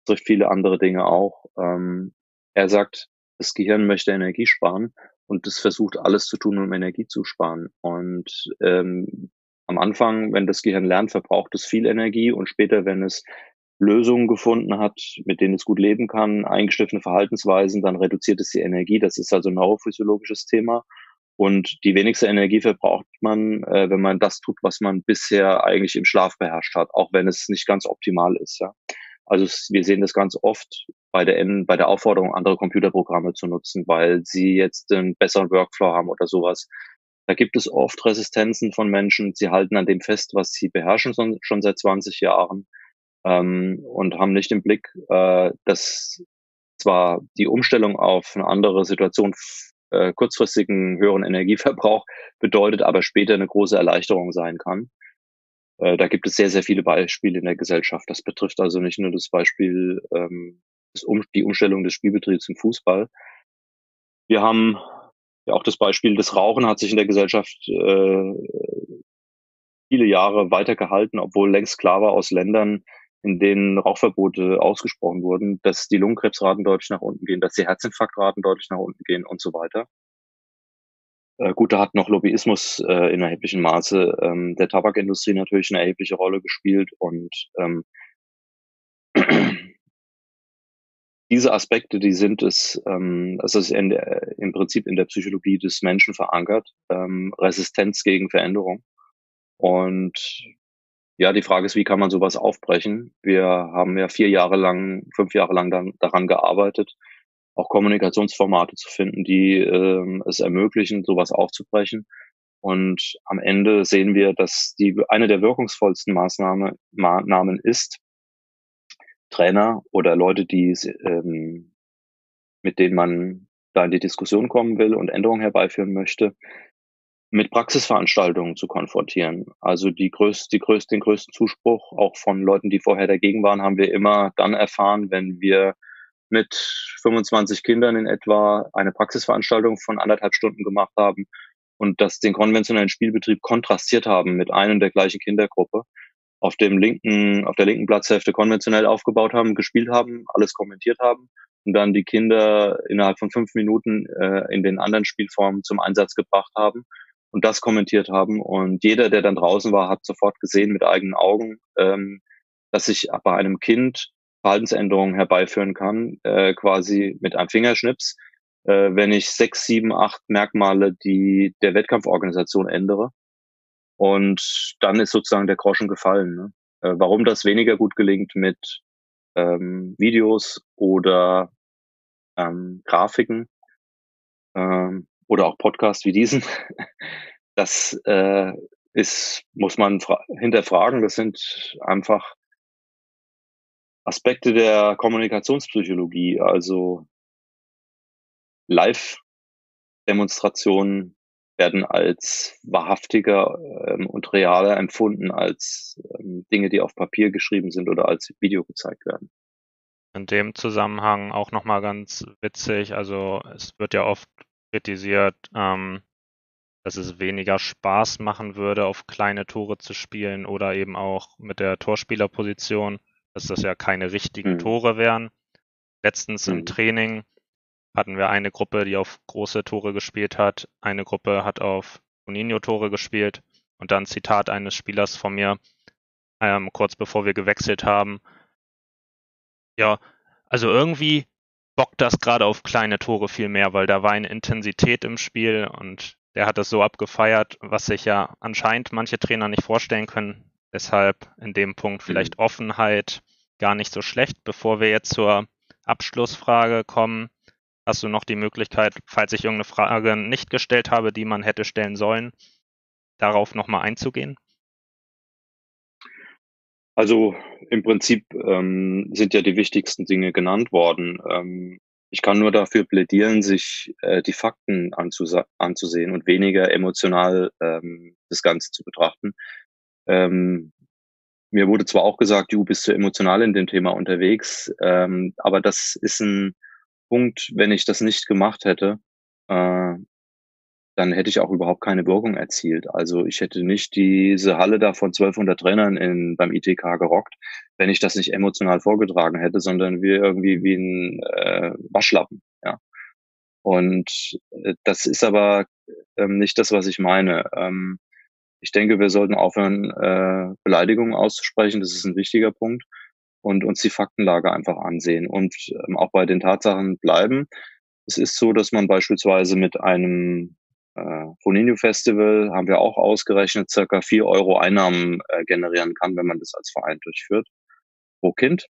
B: trifft viele andere Dinge auch. Ähm, er sagt, das Gehirn möchte Energie sparen und es versucht alles zu tun, um Energie zu sparen. Und ähm, am Anfang, wenn das Gehirn lernt, verbraucht es viel Energie und später, wenn es Lösungen gefunden hat, mit denen es gut leben kann, eingestiftene Verhaltensweisen, dann reduziert es die Energie. Das ist also ein neurophysiologisches Thema. Und die wenigste Energie verbraucht man, äh, wenn man das tut, was man bisher eigentlich im Schlaf beherrscht hat, auch wenn es nicht ganz optimal ist. Ja. Also wir sehen das ganz oft bei der, bei der Aufforderung, andere Computerprogramme zu nutzen, weil sie jetzt einen besseren Workflow haben oder sowas. Da gibt es oft Resistenzen von Menschen. Sie halten an dem fest, was sie beherrschen schon, seit 20 Jahren ähm, und haben nicht im Blick, äh, dass zwar die Umstellung auf eine andere Situation äh, kurzfristigen höheren Energieverbrauch bedeutet, aber später eine große Erleichterung sein kann. Äh, da gibt es sehr, sehr viele Beispiele in der Gesellschaft. Das betrifft also nicht nur das Beispiel, ähm, die Umstellung des Spielbetriebs im Fußball. Wir haben ja auch das Beispiel, das Rauchen hat sich in der Gesellschaft äh, viele Jahre weitergehalten, obwohl längst klar war aus Ländern, in denen Rauchverbote ausgesprochen wurden, dass die Lungenkrebsraten deutlich nach unten gehen, dass die Herzinfarktraten deutlich nach unten gehen und so weiter. Äh, gut, da hat noch Lobbyismus äh, in erheblichem Maße ähm, der Tabakindustrie natürlich eine erhebliche Rolle gespielt und ähm, diese Aspekte, die sind es, ähm, das ist in der, im Prinzip in der Psychologie des Menschen verankert, ähm, Resistenz gegen Veränderung. Und ja, die Frage ist, wie kann man sowas aufbrechen? Wir haben ja vier Jahre lang, fünf Jahre lang dann daran gearbeitet, auch Kommunikationsformate zu finden, die ähm, es ermöglichen, sowas aufzubrechen. Und am Ende sehen wir, dass die eine der wirkungsvollsten Maßnahmen Maßnahmen ist, Trainer oder Leute, die ähm, mit denen man da in die Diskussion kommen will und Änderungen herbeiführen möchte, mit Praxisveranstaltungen zu konfrontieren. Also die größte, die größte, den größten Zuspruch auch von Leuten, die vorher dagegen waren, haben wir immer dann erfahren, wenn wir mit 25 Kindern in etwa eine Praxisveranstaltung von anderthalb Stunden gemacht haben und das den konventionellen Spielbetrieb kontrastiert haben mit einem der gleichen Kindergruppe auf dem linken, auf der linken Platzhälfte konventionell aufgebaut haben, gespielt haben, alles kommentiert haben und dann die Kinder innerhalb von fünf Minuten äh, in den anderen Spielformen zum Einsatz gebracht haben und das kommentiert haben. Und jeder, der dann draußen war, hat sofort gesehen mit eigenen Augen, ähm, dass ich bei einem Kind Verhaltensänderungen herbeiführen kann, äh, quasi mit einem Fingerschnips, äh, wenn ich sechs, sieben, acht Merkmale, die der Wettkampforganisation ändere. Und dann ist sozusagen der Groschen gefallen. Ne? Äh, warum das weniger gut gelingt mit ähm, Videos oder ähm, Grafiken ähm, oder auch Podcasts wie diesen, das äh, ist, muss man hinterfragen. Das sind einfach Aspekte der Kommunikationspsychologie, also Live-Demonstrationen werden als wahrhaftiger ähm, und realer empfunden als ähm, Dinge, die auf Papier geschrieben sind oder als Video gezeigt werden.
A: In dem Zusammenhang auch nochmal ganz witzig, also es wird ja oft kritisiert, ähm, dass es weniger Spaß machen würde, auf kleine Tore zu spielen oder eben auch mit der Torspielerposition, dass das ja keine richtigen mhm. Tore wären. Letztens mhm. im Training hatten wir eine Gruppe, die auf große Tore gespielt hat, eine Gruppe hat auf Juninho-Tore gespielt und dann Zitat eines Spielers von mir, ähm, kurz bevor wir gewechselt haben. Ja, also irgendwie bockt das gerade auf kleine Tore viel mehr, weil da war eine Intensität im Spiel und der hat das so abgefeiert, was sich ja anscheinend manche Trainer nicht vorstellen können. Deshalb in dem Punkt vielleicht mhm. Offenheit gar nicht so schlecht. Bevor wir jetzt zur Abschlussfrage kommen, hast du noch die Möglichkeit, falls ich irgendeine Frage nicht gestellt habe, die man hätte stellen sollen, darauf nochmal einzugehen?
B: Also im Prinzip ähm, sind ja die wichtigsten Dinge genannt worden. Ähm, ich kann nur dafür plädieren, sich äh, die Fakten anzusehen und weniger emotional ähm, das Ganze zu betrachten. Ähm, mir wurde zwar auch gesagt, du bist zu emotional in dem Thema unterwegs, ähm, aber das ist ein Punkt, wenn ich das nicht gemacht hätte, äh, dann hätte ich auch überhaupt keine Wirkung erzielt. Also ich hätte nicht diese Halle da von 1200 Trainern in, beim ITK gerockt, wenn ich das nicht emotional vorgetragen hätte, sondern wir irgendwie wie ein äh, Waschlappen. Ja. Und äh, das ist aber ähm, nicht das, was ich meine. Ähm, ich denke, wir sollten aufhören, äh, Beleidigungen auszusprechen. Das ist ein wichtiger Punkt und uns die Faktenlage einfach ansehen und ähm, auch bei den Tatsachen bleiben. Es ist so, dass man beispielsweise mit einem äh, Foninho Festival haben wir auch ausgerechnet, circa vier Euro Einnahmen äh, generieren kann, wenn man das als Verein durchführt, pro Kind.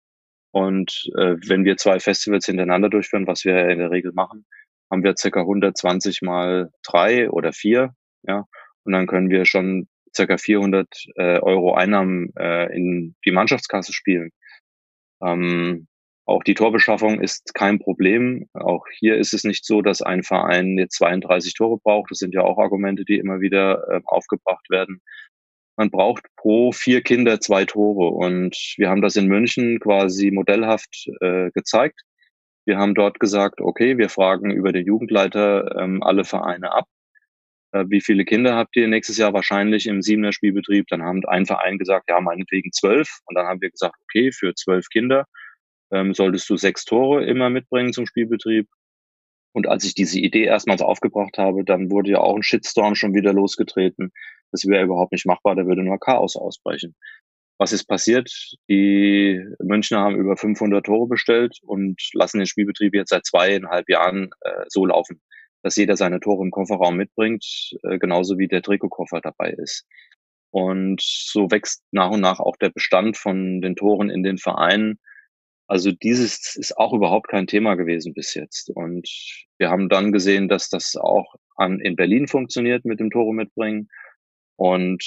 B: Und äh, wenn wir zwei Festivals hintereinander durchführen, was wir in der Regel machen, haben wir circa 120 mal drei oder vier, ja. Und dann können wir schon circa 400 äh, Euro Einnahmen äh, in die Mannschaftskasse spielen. Ähm, auch die Torbeschaffung ist kein Problem. Auch hier ist es nicht so, dass ein Verein jetzt 32 Tore braucht. Das sind ja auch Argumente, die immer wieder äh, aufgebracht werden. Man braucht pro vier Kinder zwei Tore. Und wir haben das in München quasi modellhaft äh, gezeigt. Wir haben dort gesagt, okay, wir fragen über den Jugendleiter ähm, alle Vereine ab. Äh, wie viele Kinder habt ihr nächstes Jahr wahrscheinlich im Siebener Spielbetrieb? Dann haben ein Verein gesagt, ja, meinetwegen zwölf. Und dann haben wir gesagt, okay, für zwölf Kinder ähm, solltest du sechs Tore immer mitbringen zum Spielbetrieb. Und als ich diese Idee erstmals aufgebracht habe, dann wurde ja auch ein Shitstorm schon wieder losgetreten. Das wäre überhaupt nicht machbar, da würde nur Chaos ausbrechen. Was ist passiert? Die Münchner haben über 500 Tore bestellt und lassen den Spielbetrieb jetzt seit zweieinhalb Jahren äh, so laufen, dass jeder seine Tore im Kofferraum mitbringt, äh, genauso wie der Trikotkoffer dabei ist. Und so wächst nach und nach auch der Bestand von den Toren in den Vereinen. Also dieses ist auch überhaupt kein Thema gewesen bis jetzt. Und wir haben dann gesehen, dass das auch an, in Berlin funktioniert mit dem Tore mitbringen. Und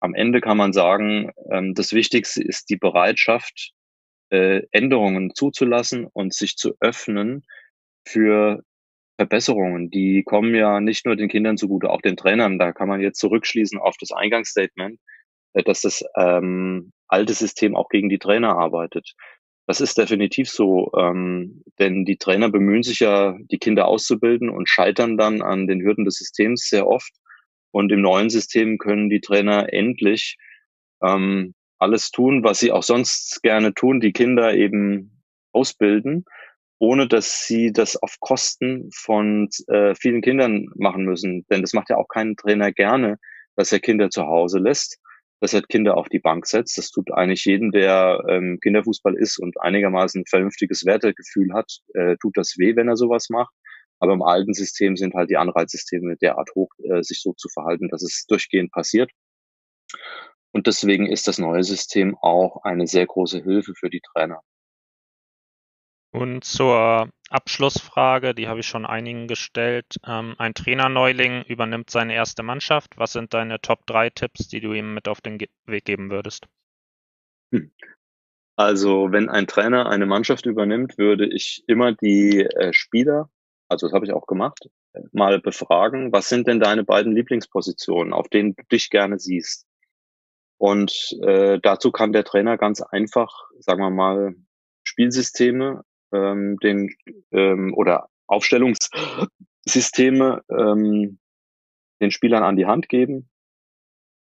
B: am Ende kann man sagen, ähm, das Wichtigste ist die Bereitschaft, äh, Änderungen zuzulassen und sich zu öffnen für Verbesserungen. Die kommen ja nicht nur den Kindern zugute, auch den Trainern. Da kann man jetzt zurückschließen auf das Eingangsstatement, äh, dass das ähm, alte System auch gegen die Trainer arbeitet. Das ist definitiv so, ähm, denn die Trainer bemühen sich ja, die Kinder auszubilden und scheitern dann an den Hürden des Systems sehr oft. Und im neuen System können die Trainer endlich ähm, alles tun, was sie auch sonst gerne tun, die Kinder eben ausbilden, ohne dass sie das auf Kosten von äh, vielen Kindern machen müssen. Denn das macht ja auch kein Trainer gerne, dass er Kinder zu Hause lässt, dass er Kinder auf die Bank setzt. Das tut eigentlich jedem, der ähm, Kinderfußball ist und einigermaßen ein vernünftiges Wertegefühl hat, äh, tut das weh, wenn er sowas macht. Aber im alten System sind halt die Anreizsysteme derart hoch, äh, sich so zu verhalten, dass es durchgehend passiert. Und deswegen ist das neue System auch eine sehr große Hilfe für die Trainer.
A: Und zur Abschlussfrage, die habe ich schon einigen gestellt. Ähm, ein Trainerneuling übernimmt seine erste Mannschaft. Was sind deine Top 3 Tipps, die du ihm mit auf den Ge Weg geben würdest?
B: Hm. Also, wenn ein Trainer eine Mannschaft übernimmt, würde ich immer die äh, Spieler also das habe ich auch gemacht, mal befragen, was sind denn deine beiden Lieblingspositionen, auf denen du dich gerne siehst? Und äh, dazu kann der Trainer ganz einfach, sagen wir mal, Spielsysteme ähm, den, ähm, oder Aufstellungssysteme ähm, den Spielern an die Hand geben.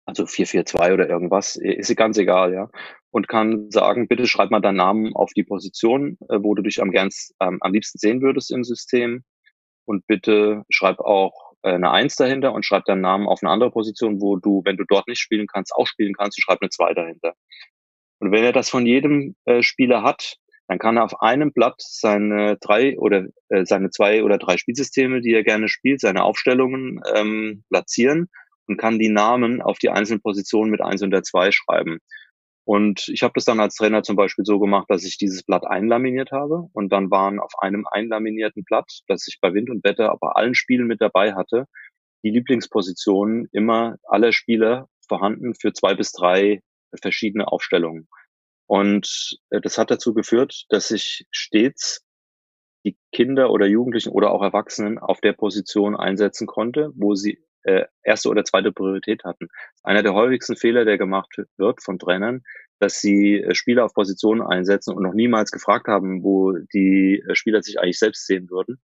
B: Also 4-4-2 oder irgendwas, ist ganz egal, ja. Und kann sagen, bitte schreib mal deinen Namen auf die Position, äh, wo du dich am, gern, ähm, am liebsten sehen würdest im System und bitte schreib auch äh, eine Eins dahinter und schreib deinen Namen auf eine andere Position, wo du, wenn du dort nicht spielen kannst, auch spielen kannst und schreib eine Zwei dahinter. Und wenn er das von jedem äh, Spieler hat, dann kann er auf einem Blatt seine drei oder äh, seine zwei oder drei Spielsysteme, die er gerne spielt, seine Aufstellungen ähm, platzieren und kann die Namen auf die einzelnen Positionen mit eins und der zwei schreiben. Und ich habe das dann als Trainer zum Beispiel so gemacht, dass ich dieses Blatt einlaminiert habe und dann waren auf einem einlaminierten Blatt, das ich bei Wind und Wetter aber allen Spielen mit dabei hatte, die Lieblingspositionen immer aller Spieler vorhanden für zwei bis drei verschiedene Aufstellungen. Und äh, das hat dazu geführt, dass ich stets die Kinder oder Jugendlichen oder auch Erwachsenen auf der Position einsetzen konnte, wo sie äh, erste oder zweite Priorität hatten. Einer der häufigsten Fehler, der gemacht wird von Trainern, dass sie äh, Spieler auf Positionen einsetzen und noch niemals gefragt haben, wo die äh, Spieler sich eigentlich selbst sehen würden.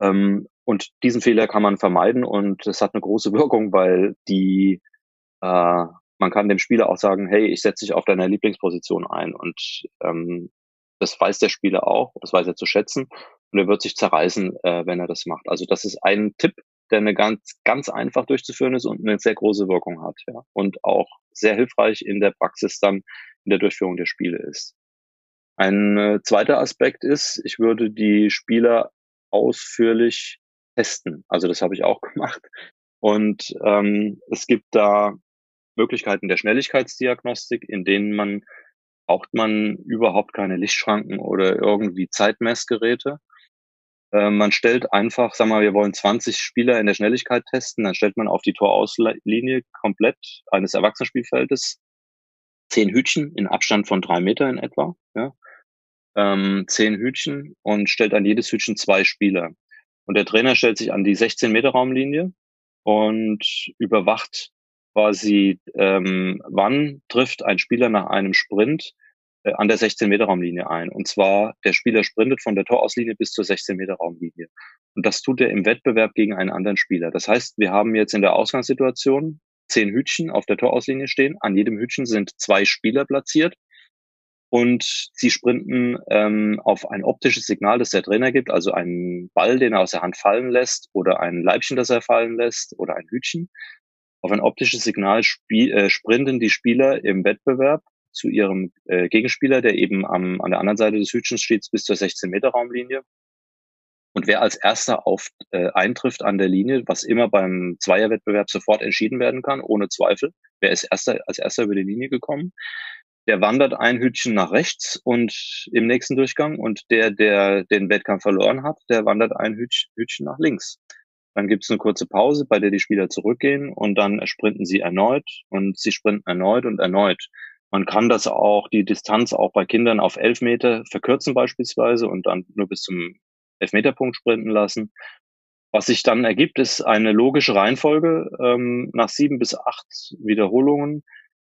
B: Ähm, und diesen Fehler kann man vermeiden und es hat eine große Wirkung, weil die äh, man kann dem Spieler auch sagen, hey, ich setze dich auf deiner Lieblingsposition ein und ähm, das weiß der Spieler auch, das weiß er zu schätzen und er wird sich zerreißen, äh, wenn er das macht. Also das ist ein Tipp, der eine ganz, ganz einfach durchzuführen ist und eine sehr große Wirkung hat, ja. Und auch sehr hilfreich in der Praxis dann in der Durchführung der Spiele ist. Ein äh, zweiter Aspekt ist, ich würde die Spieler ausführlich testen. Also das habe ich auch gemacht. Und ähm, es gibt da Möglichkeiten der Schnelligkeitsdiagnostik, in denen man braucht man überhaupt keine Lichtschranken oder irgendwie Zeitmessgeräte, äh, man stellt einfach, sagen wir, wir wollen 20 Spieler in der Schnelligkeit testen, dann stellt man auf die Torauslinie komplett eines Erwachsenenspielfeldes zehn Hütchen in Abstand von drei Meter in etwa, ja, ähm, zehn Hütchen und stellt an jedes Hütchen zwei Spieler. Und der Trainer stellt sich an die 16 Meter Raumlinie und überwacht quasi, ähm, wann trifft ein Spieler nach einem Sprint äh, an der 16-Meter-Raumlinie ein. Und zwar, der Spieler sprintet von der Torauslinie bis zur 16-Meter-Raumlinie. Und das tut er im Wettbewerb gegen einen anderen Spieler. Das heißt, wir haben jetzt in der Ausgangssituation zehn Hütchen auf der Torauslinie stehen. An jedem Hütchen sind zwei Spieler platziert. Und sie sprinten ähm, auf ein optisches Signal, das der Trainer gibt, also einen Ball, den er aus der Hand fallen lässt, oder ein Leibchen, das er fallen lässt, oder ein Hütchen. Auf ein optisches Signal äh, sprinten die Spieler im Wettbewerb zu ihrem äh, Gegenspieler, der eben am, an der anderen Seite des Hütchens steht, bis zur 16-Meter-Raumlinie. Und wer als erster auf, äh, eintrifft an der Linie, was immer beim Zweierwettbewerb sofort entschieden werden kann, ohne Zweifel, wer ist erster, als erster über die Linie gekommen, der wandert ein Hütchen nach rechts und im nächsten Durchgang und der, der den Wettkampf verloren hat, der wandert ein Hütchen nach links. Dann gibt es eine kurze Pause, bei der die Spieler zurückgehen und dann sprinten sie erneut und sie sprinten erneut und erneut. Man kann das auch, die Distanz auch bei Kindern auf elf Meter verkürzen beispielsweise und dann nur bis zum Elfmeterpunkt sprinten lassen. Was sich dann ergibt, ist eine logische Reihenfolge. Ähm, nach sieben bis acht Wiederholungen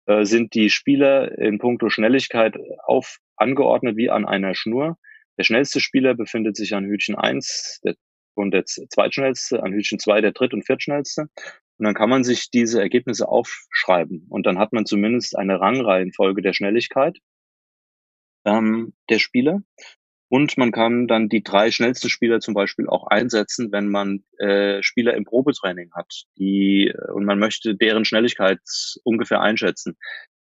B: äh, sind die Spieler in puncto Schnelligkeit auf angeordnet wie an einer Schnur. Der schnellste Spieler befindet sich an Hütchen eins der, und der zweitschnellste an Hütchen zwei der dritt- und viertschnellste. Und dann kann man sich diese Ergebnisse aufschreiben. Und dann hat man zumindest eine Rangreihenfolge der Schnelligkeit ähm, der Spieler. Und man kann dann die drei schnellsten Spieler zum Beispiel auch einsetzen, wenn man äh, Spieler im Probetraining hat, die äh, und man möchte deren Schnelligkeit ungefähr einschätzen.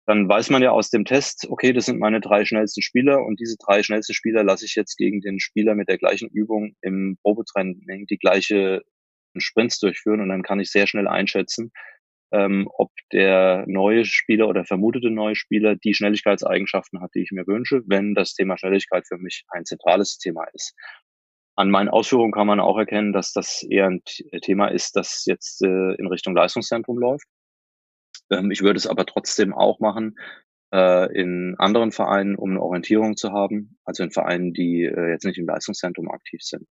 B: Dann weiß man ja aus dem Test, okay, das sind meine drei schnellsten Spieler und diese drei schnellsten Spieler lasse ich jetzt gegen den Spieler mit der gleichen Übung im Probetraining die gleiche Sprints durchführen und dann kann ich sehr schnell einschätzen, ähm, ob der neue Spieler oder vermutete neue Spieler die Schnelligkeitseigenschaften hat, die ich mir wünsche, wenn das Thema Schnelligkeit für mich ein zentrales Thema ist. An meinen Ausführungen kann man auch erkennen, dass das eher ein Thema ist, das jetzt äh, in Richtung Leistungszentrum läuft. Ähm, ich würde es aber trotzdem auch machen äh, in anderen Vereinen, um eine Orientierung zu haben, also in Vereinen, die äh, jetzt nicht im Leistungszentrum aktiv sind.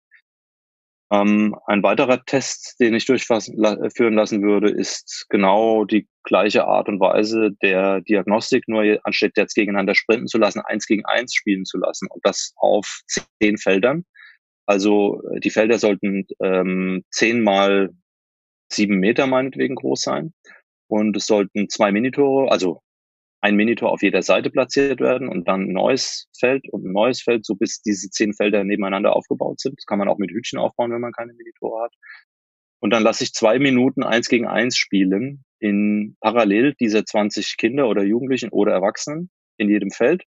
B: Ähm, ein weiterer Test, den ich durchführen lassen würde, ist genau die gleiche Art und Weise der Diagnostik, nur anstatt jetzt gegeneinander sprinten zu lassen, eins gegen eins spielen zu lassen und das auf zehn Feldern. Also äh, die Felder sollten ähm, zehn mal sieben Meter meinetwegen groß sein und es sollten zwei Minitore, also ein Monitor auf jeder Seite platziert werden und dann ein neues Feld und ein neues Feld, so bis diese zehn Felder nebeneinander aufgebaut sind. Das kann man auch mit Hütchen aufbauen, wenn man keine Monitore hat. Und dann lasse ich zwei Minuten eins gegen eins spielen in parallel dieser 20 Kinder oder Jugendlichen oder Erwachsenen in jedem Feld.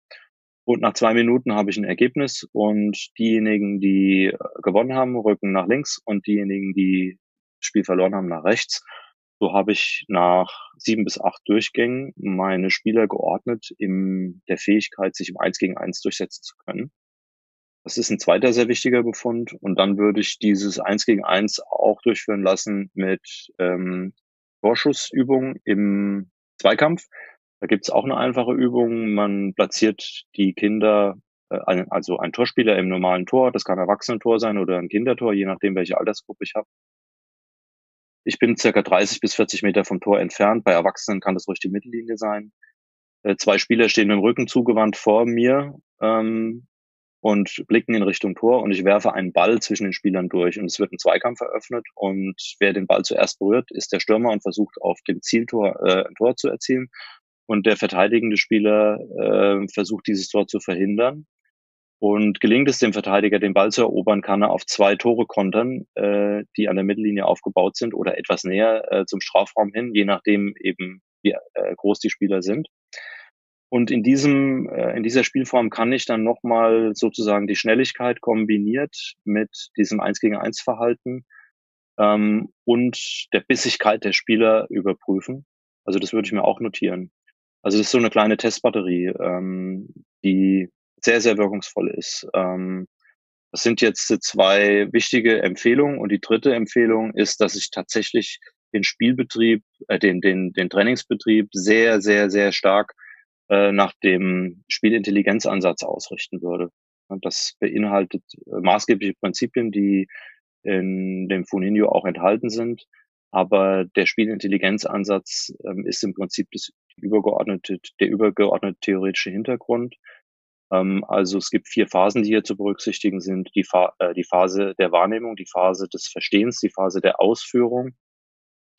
B: Und nach zwei Minuten habe ich ein Ergebnis und diejenigen, die gewonnen haben, rücken nach links und diejenigen, die das Spiel verloren haben, nach rechts. So habe ich nach sieben bis acht Durchgängen meine Spieler geordnet in der Fähigkeit, sich im Eins gegen Eins durchsetzen zu können. Das ist ein zweiter sehr wichtiger Befund. Und dann würde ich dieses Eins gegen Eins auch durchführen lassen mit ähm, Torschussübungen im Zweikampf. Da gibt es auch eine einfache Übung. Man platziert die Kinder, äh, also ein Torspieler im normalen Tor. Das kann ein Erwachsenentor sein oder ein Kindertor, je nachdem, welche Altersgruppe ich habe. Ich bin circa 30 bis 40 Meter vom Tor entfernt. Bei Erwachsenen kann das ruhig die Mittellinie sein. Äh, zwei Spieler stehen mit dem Rücken zugewandt vor mir ähm, und blicken in Richtung Tor und ich werfe einen Ball zwischen den Spielern durch und es wird ein Zweikampf eröffnet und wer den Ball zuerst berührt, ist der Stürmer und versucht auf dem Zieltor äh, ein Tor zu erzielen und der verteidigende Spieler äh, versucht dieses Tor zu verhindern und gelingt es dem Verteidiger, den Ball zu erobern, kann er auf zwei Tore kontern, äh, die an der Mittellinie aufgebaut sind oder etwas näher äh, zum Strafraum hin, je nachdem eben wie äh, groß die Spieler sind. Und in diesem, äh, in dieser Spielform kann ich dann nochmal sozusagen die Schnelligkeit kombiniert mit diesem Eins gegen Eins Verhalten ähm, und der Bissigkeit der Spieler überprüfen. Also das würde ich mir auch notieren. Also das ist so eine kleine Testbatterie, ähm, die sehr, sehr wirkungsvoll ist. Ähm, das sind jetzt zwei wichtige Empfehlungen. Und die dritte Empfehlung ist, dass ich tatsächlich den Spielbetrieb, äh, den, den, den Trainingsbetrieb sehr, sehr, sehr stark äh, nach dem Spielintelligenzansatz ausrichten würde. Und das beinhaltet äh, maßgebliche Prinzipien, die in dem Funinho auch enthalten sind. Aber der Spielintelligenzansatz ähm, ist im Prinzip das übergeordnete, der übergeordnete theoretische Hintergrund also es gibt vier Phasen, die hier zu berücksichtigen sind. Die, äh, die Phase der Wahrnehmung, die Phase des Verstehens, die Phase der Ausführung,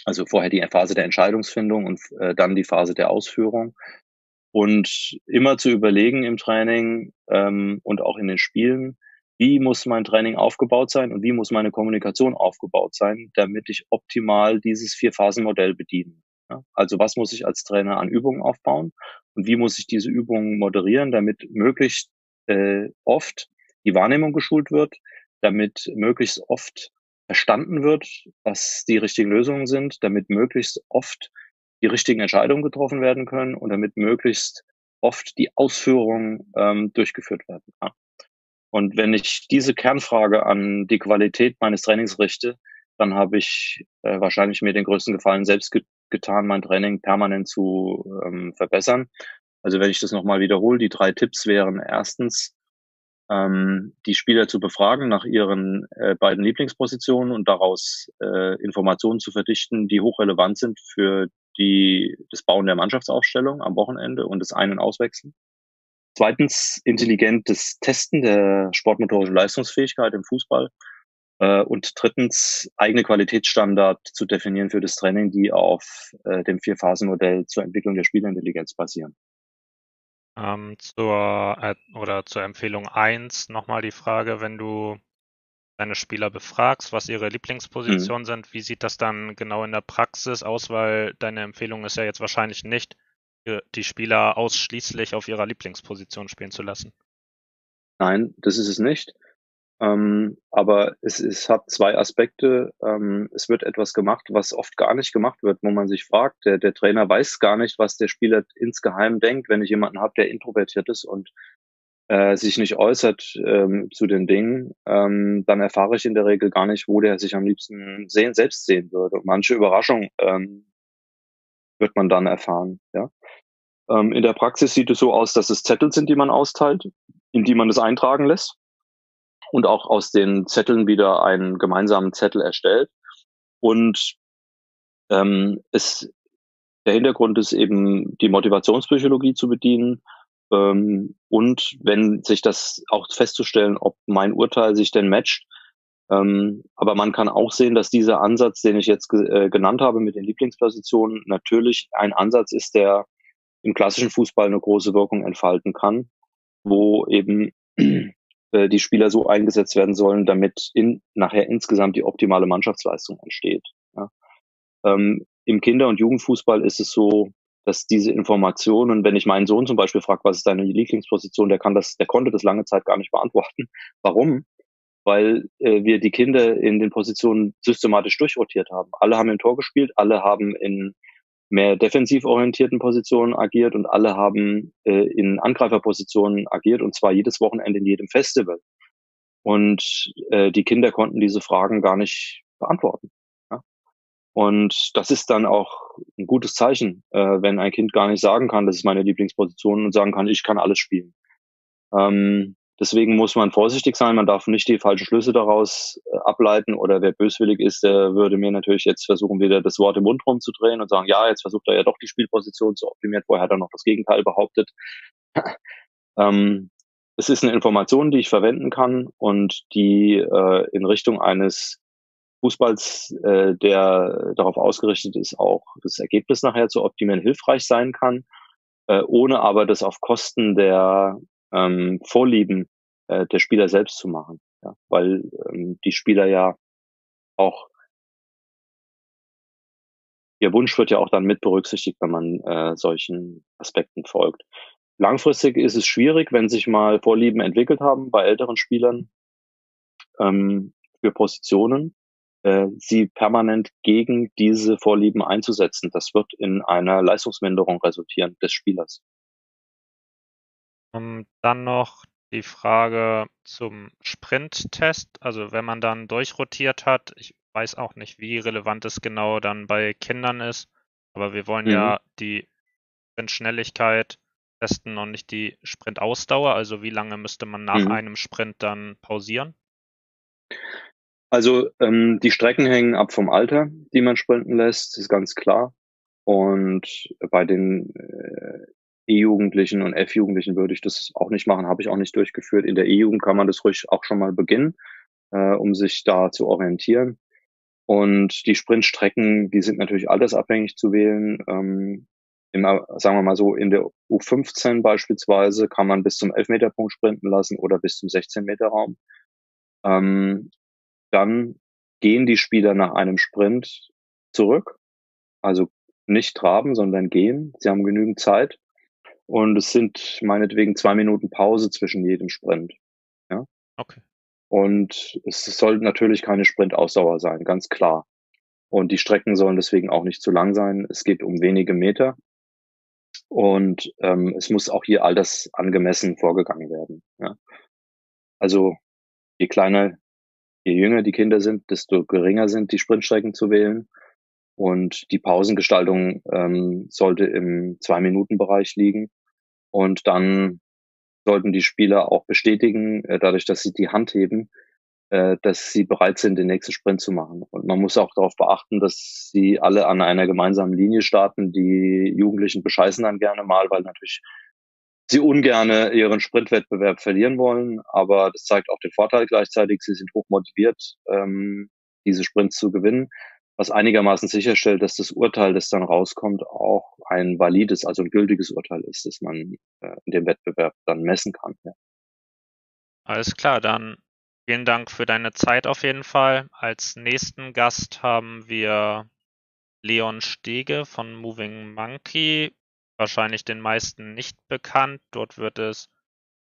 B: also vorher die Phase der Entscheidungsfindung und äh, dann die Phase der Ausführung. Und immer zu überlegen im Training ähm, und auch in den Spielen, wie muss mein Training aufgebaut sein und wie muss meine Kommunikation aufgebaut sein, damit ich optimal dieses Vier-Phasen-Modell bediene. Ja? Also was muss ich als Trainer an Übungen aufbauen und wie muss ich diese Übungen moderieren, damit möglichst äh, oft die Wahrnehmung geschult wird, damit möglichst oft verstanden wird, was die richtigen Lösungen sind, damit möglichst oft die richtigen Entscheidungen getroffen werden können und damit möglichst oft die Ausführung ähm, durchgeführt werden kann. Und wenn ich diese Kernfrage an die Qualität meines Trainings richte, dann habe ich äh, wahrscheinlich mir den größten Gefallen selbst ge getan, mein Training permanent zu ähm, verbessern. Also wenn ich das nochmal wiederhole, die drei Tipps wären erstens, ähm, die Spieler zu befragen nach ihren äh, beiden Lieblingspositionen und daraus äh, Informationen zu verdichten, die hochrelevant sind für die, das Bauen der Mannschaftsaufstellung am Wochenende und das Ein- und Auswechseln. Zweitens intelligentes Testen der sportmotorischen Leistungsfähigkeit im Fußball. Äh, und drittens eigene Qualitätsstandard zu definieren für das Training, die auf äh, dem Vier-Phasen-Modell zur Entwicklung der Spielerintelligenz basieren.
A: Ähm, zur äh, oder zur Empfehlung eins nochmal die Frage, wenn du deine Spieler befragst, was ihre Lieblingspositionen mhm. sind, wie sieht das dann genau in der Praxis aus? Weil deine Empfehlung ist ja jetzt wahrscheinlich nicht, die Spieler ausschließlich auf ihrer Lieblingsposition spielen zu lassen.
B: Nein, das ist es nicht. Ähm, aber es, es hat zwei Aspekte. Ähm, es wird etwas gemacht, was oft gar nicht gemacht wird, wo man sich fragt, der, der Trainer weiß gar nicht, was der Spieler insgeheim denkt, wenn ich jemanden habe, der introvertiert ist und äh, sich nicht äußert ähm, zu den Dingen, ähm, dann erfahre ich in der Regel gar nicht, wo der sich am liebsten sehen, selbst sehen würde. Und manche Überraschung ähm, wird man dann erfahren. Ja? Ähm, in der Praxis sieht es so aus, dass es Zettel sind, die man austeilt, in die man es eintragen lässt und auch aus den Zetteln wieder einen gemeinsamen Zettel erstellt. Und ähm, es, der Hintergrund ist eben, die Motivationspsychologie zu bedienen ähm, und wenn sich das auch festzustellen, ob mein Urteil sich denn matcht. Ähm, aber man kann auch sehen, dass dieser Ansatz, den ich jetzt ge äh, genannt habe mit den Lieblingspositionen, natürlich ein Ansatz ist, der im klassischen Fußball eine große Wirkung entfalten kann, wo eben äh, die Spieler so eingesetzt werden sollen, damit in, nachher insgesamt die optimale Mannschaftsleistung entsteht. Ja. Ähm, Im Kinder- und Jugendfußball ist es so, dass diese Informationen, wenn ich meinen Sohn zum Beispiel frage, was ist deine Lieblingsposition, der kann das, der konnte das lange Zeit gar nicht beantworten. Warum? Weil äh, wir die Kinder in den Positionen systematisch durchrotiert haben. Alle haben im Tor gespielt, alle haben in mehr defensiv orientierten Positionen agiert und alle haben äh, in Angreiferpositionen agiert und zwar jedes Wochenende in jedem Festival. Und äh, die Kinder konnten diese Fragen gar nicht beantworten. Ja? Und das ist dann auch ein gutes Zeichen, äh, wenn ein Kind gar nicht sagen kann, das ist meine Lieblingsposition und sagen kann, ich kann alles spielen. Ähm, Deswegen muss man vorsichtig sein. Man darf nicht die falschen Schlüsse daraus äh, ableiten. Oder wer böswillig ist, der würde mir natürlich jetzt versuchen, wieder das Wort im Mund rumzudrehen und sagen, ja, jetzt versucht er ja doch die Spielposition zu optimieren. Vorher hat er noch das Gegenteil behauptet. ähm, es ist eine Information, die ich verwenden kann und die äh, in Richtung eines Fußballs, äh, der darauf ausgerichtet ist, auch das Ergebnis nachher zu optimieren, hilfreich sein kann, äh, ohne aber das auf Kosten der ähm, Vorlieben äh, der Spieler selbst zu machen. Ja? Weil ähm, die Spieler ja auch ihr Wunsch wird ja auch dann mit berücksichtigt, wenn man äh, solchen Aspekten folgt. Langfristig ist es schwierig, wenn sich mal Vorlieben entwickelt haben bei älteren Spielern ähm, für Positionen, äh, sie permanent gegen diese Vorlieben einzusetzen. Das wird in einer Leistungsminderung resultieren des Spielers.
A: Und dann noch die Frage zum Sprint-Test. Also wenn man dann durchrotiert hat, ich weiß auch nicht, wie relevant es genau dann bei Kindern ist, aber wir wollen mhm. ja die Sprintschnelligkeit testen und nicht die Sprintausdauer. Also wie lange müsste man nach mhm. einem Sprint dann pausieren?
B: Also ähm, die Strecken hängen ab vom Alter, die man sprinten lässt, ist ganz klar. Und bei den äh, E-Jugendlichen und F-Jugendlichen würde ich das auch nicht machen, habe ich auch nicht durchgeführt. In der E-Jugend kann man das ruhig auch schon mal beginnen, äh, um sich da zu orientieren. Und die Sprintstrecken, die sind natürlich altersabhängig zu wählen. Ähm, immer, sagen wir mal so, in der U15 beispielsweise kann man bis zum 11-Meter-Punkt sprinten lassen oder bis zum 16-Meter-Raum. Ähm, dann gehen die Spieler nach einem Sprint zurück, also nicht traben, sondern gehen. Sie haben genügend Zeit und es sind meinetwegen zwei Minuten Pause zwischen jedem Sprint. Ja.
A: Okay.
B: Und es soll natürlich keine Sprintausdauer sein, ganz klar. Und die Strecken sollen deswegen auch nicht zu lang sein. Es geht um wenige Meter. Und ähm, es muss auch hier altersangemessen vorgegangen werden. Ja. Also je kleiner, je jünger die Kinder sind, desto geringer sind die Sprintstrecken zu wählen. Und die Pausengestaltung ähm, sollte im Zwei-Minuten-Bereich liegen. Und dann sollten die Spieler auch bestätigen, äh, dadurch, dass sie die Hand heben, äh, dass sie bereit sind, den nächsten Sprint zu machen. Und man muss auch darauf beachten, dass sie alle an einer gemeinsamen Linie starten. Die Jugendlichen bescheißen dann gerne mal, weil natürlich sie ungerne ihren Sprintwettbewerb verlieren wollen. Aber das zeigt auch den Vorteil gleichzeitig. Sie sind hoch motiviert, ähm, diese Sprints zu gewinnen was einigermaßen sicherstellt, dass das Urteil, das dann rauskommt, auch ein valides, also ein gültiges Urteil ist, das man äh, in dem Wettbewerb dann messen kann. Ja.
A: Alles klar, dann vielen Dank für deine Zeit auf jeden Fall. Als nächsten Gast haben wir Leon Stege von Moving Monkey, wahrscheinlich den meisten nicht bekannt. Dort wird es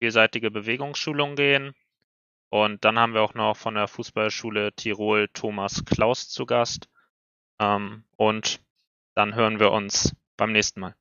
A: vielseitige Bewegungsschulung gehen. Und dann haben wir auch noch von der Fußballschule Tirol Thomas Klaus zu Gast. Ähm, und dann hören wir uns beim nächsten Mal.